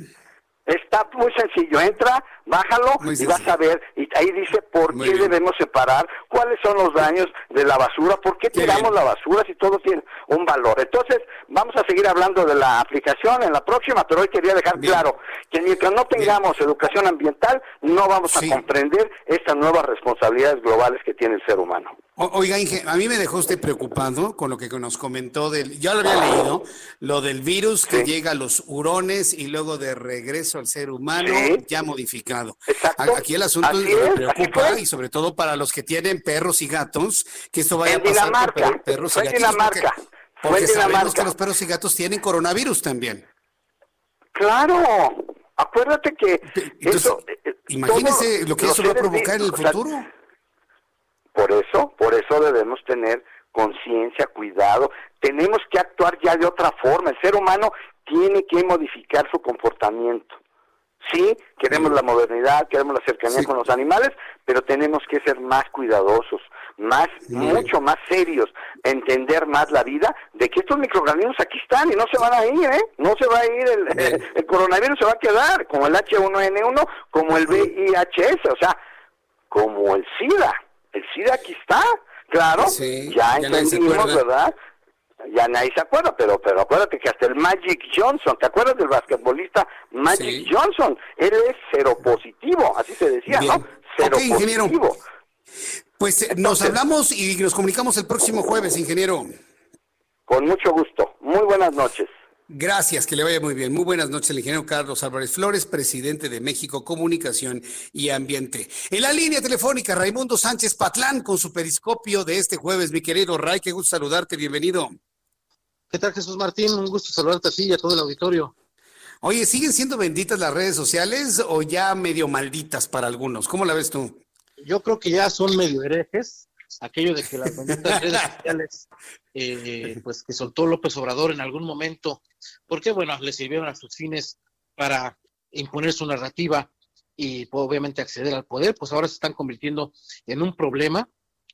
Speaker 17: Está muy sencillo, entra, bájalo y vas a ver, y ahí dice por qué debemos separar, cuáles son los daños de la basura, por qué tiramos la basura si todo tiene un valor. Entonces, vamos a seguir hablando de la aplicación en la próxima, pero hoy quería dejar claro que mientras no tengamos educación ambiental, no vamos a comprender estas nuevas responsabilidades globales que tiene el ser humano.
Speaker 2: Oiga, Inge, a mí me dejó usted preocupado con lo que nos comentó del, ya lo había leído, lo del virus que llega a los hurones y luego de regreso al ser humano ya modificado. Aquí el asunto me preocupa y sobre todo para los que tienen perros y gatos, que esto vaya a pasar con perros y gatos. Porque, porque sabemos que los perros y gatos tienen coronavirus también.
Speaker 17: Claro, acuérdate que eso,
Speaker 2: eh, imagínese lo que eso va a provocar en el futuro.
Speaker 17: Por eso, por eso debemos tener conciencia, cuidado, tenemos que actuar ya de otra forma. El ser humano tiene que modificar su comportamiento. Sí, queremos la modernidad, queremos la cercanía con los animales, pero tenemos que ser más cuidadosos, más, mucho más serios, entender más la vida de que estos microorganismos aquí están y no se van a ir, ¿eh? No se va a ir, el, el coronavirus se va a quedar, como el H1N1, como el VIHS, o sea, como el SIDA. El SIDA aquí está, claro, ya entendimos, ¿verdad? ya nadie se acuerda, pero pero acuérdate que hasta el Magic Johnson, ¿te acuerdas del basquetbolista Magic Johnson? Él es cero positivo, así se decía, ¿no? Cero positivo.
Speaker 2: Pues eh, nos hablamos y nos comunicamos el próximo jueves, ingeniero.
Speaker 17: Con mucho gusto. Muy buenas noches.
Speaker 2: Gracias, que le vaya muy bien. Muy buenas noches, el ingeniero Carlos Álvarez Flores, presidente de México Comunicación y Ambiente. En la línea telefónica, Raimundo Sánchez Patlán con su periscopio de este jueves. Mi querido Ray, qué gusto saludarte, bienvenido.
Speaker 18: ¿Qué tal, Jesús Martín? Un gusto saludarte a ti y a todo el auditorio.
Speaker 2: Oye, ¿siguen siendo benditas las redes sociales o ya medio malditas para algunos? ¿Cómo la ves tú?
Speaker 18: Yo creo que ya son medio herejes, aquello de que las benditas redes sociales, eh, pues que soltó López Obrador en algún momento, porque bueno, le sirvieron a sus fines para imponer su narrativa y pues, obviamente acceder al poder, pues ahora se están convirtiendo en un problema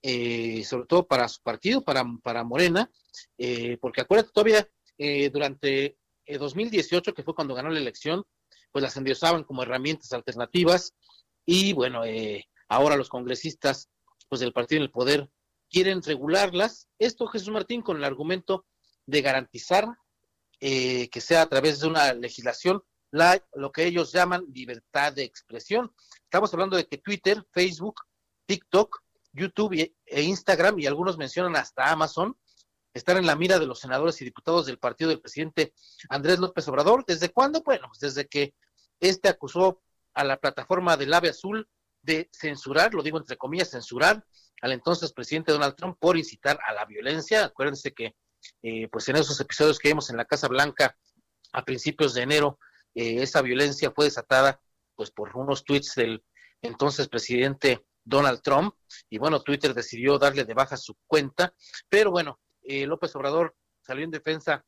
Speaker 18: eh, sobre todo para su partido, para, para Morena, eh, porque acuérdate, todavía eh, durante 2018, que fue cuando ganó la elección, pues las endiosaban como herramientas alternativas y bueno, ahora los congresistas pues del partido en el poder quieren regularlas. Esto, Jesús Martín, con el argumento de garantizar que sea a través de una legislación la, lo que ellos llaman libertad de expresión. Estamos hablando de que Twitter, Facebook, TikTok YouTube e Instagram, y algunos mencionan hasta Amazon, están en la mira de los senadores y diputados del partido del presidente Andrés López Obrador. ¿Desde cuándo? Bueno, pues desde que este acusó a la plataforma del AVE Azul de censurar, lo digo entre comillas, censurar al entonces presidente Donald Trump por incitar a la violencia. Acuérdense que, eh, pues en esos episodios que vimos en la Casa Blanca a principios de enero, eh, esa violencia fue desatada, pues por unos tweets del entonces presidente Donald Trump. Y bueno, Twitter decidió darle de baja su cuenta. Pero bueno, eh, López Obrador salió en defensa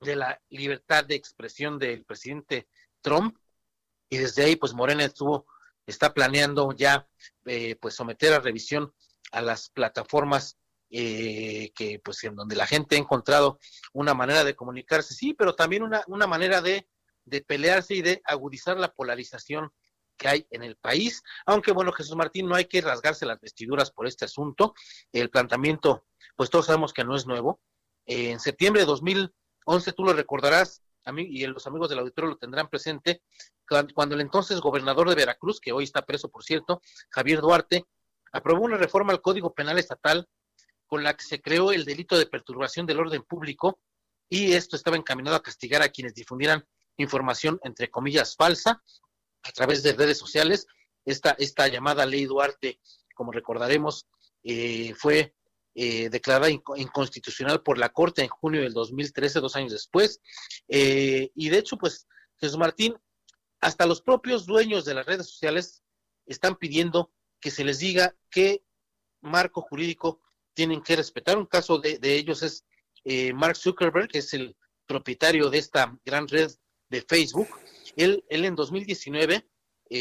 Speaker 18: de la libertad de expresión del presidente Trump y desde ahí pues Morena estuvo está planeando ya eh, pues someter a revisión a las plataformas eh, que pues en donde la gente ha encontrado una manera de comunicarse, sí, pero también una, una manera de, de pelearse y de agudizar la polarización que hay en el país, aunque bueno, Jesús Martín, no hay que rasgarse las vestiduras por este asunto, el planteamiento, pues todos sabemos que no es nuevo, en septiembre de 2011, tú lo recordarás, a y los amigos del auditorio lo tendrán presente, cuando el entonces gobernador de Veracruz, que hoy está preso, por cierto, Javier Duarte, aprobó una reforma al Código Penal Estatal con la que se creó el delito de perturbación del orden público y esto estaba encaminado a castigar a quienes difundieran información, entre comillas, falsa a través de redes sociales. Esta, esta llamada ley Duarte, como recordaremos, eh, fue eh, declarada inconstitucional por la Corte en junio del 2013, dos años después. Eh, y de hecho, pues, Jesús Martín, hasta los propios dueños de las redes sociales están pidiendo que se les diga qué marco jurídico tienen que respetar. Un caso de, ellos es eh, Mark Zuckerberg, que es el propietario de esta gran red de Facebook. Él, él en 2019, eh,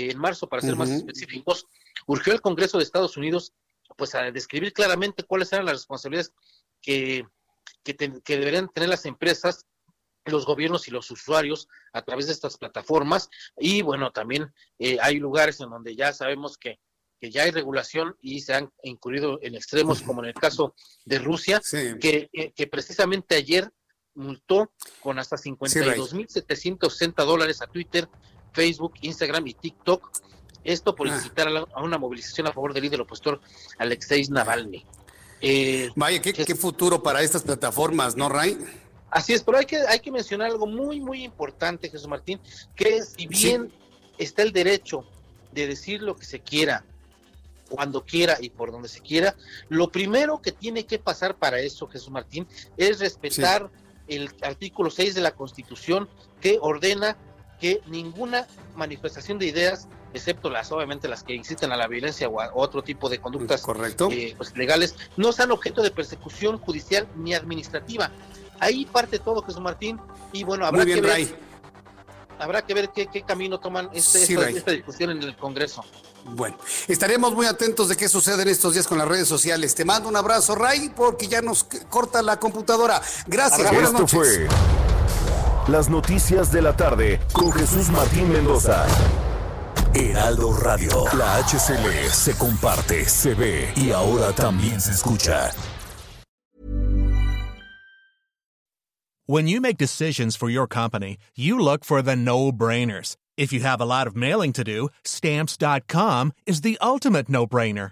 Speaker 18: en marzo para ser más específicos, urgió al Congreso de Estados Unidos pues a describir claramente cuáles eran las responsabilidades que, que, que deberían tener las empresas los gobiernos y los usuarios a través de estas plataformas y bueno también eh, hay lugares en donde ya sabemos que, que, ya hay regulación y se han incurrido en extremos como en el caso de Rusia que, que, precisamente ayer multó con hasta 52.760 dólares a Twitter, Facebook, Instagram y TikTok. Esto por ah. incitar a, una movilización a favor del líder opositor Alexei Navalny.
Speaker 2: Eh, Vaya, ¿qué, ¿qué, futuro para estas plataformas, ¿no, Ray?
Speaker 18: Así es, pero hay que, hay que mencionar algo muy, muy importante, Jesús Martín, que si bien está el derecho de decir lo que se quiera, cuando quiera y por donde se quiera, lo primero que tiene que pasar para eso, Jesús Martín, es respetar el artículo 6 de la Constitución que ordena que ninguna manifestación de ideas, excepto las obviamente las que inciten a la violencia o a otro tipo de conductas
Speaker 2: Correcto.
Speaker 18: Eh, pues, legales, no sean objeto de persecución judicial ni administrativa. Ahí parte todo, Jesús Martín, y bueno, habrá que ver. Habrá que ver qué, camino toman este, esta, discusión en el Congreso.
Speaker 2: Bueno, estaremos muy atentos de qué sucede en estos días con las redes sociales. Te mando un abrazo, Ray, porque ya nos corta la computadora. Gracias.
Speaker 1: Esto fue las noticias de la tarde con Jesús Martín Mendoza. Heraldo Radio. La HCL se comparte, se ve y ahora también se escucha.
Speaker 19: When you make decisions for your company, you look for the no-brainers. If you have a lot of mailing to do, stamps.com is the ultimate no-brainer.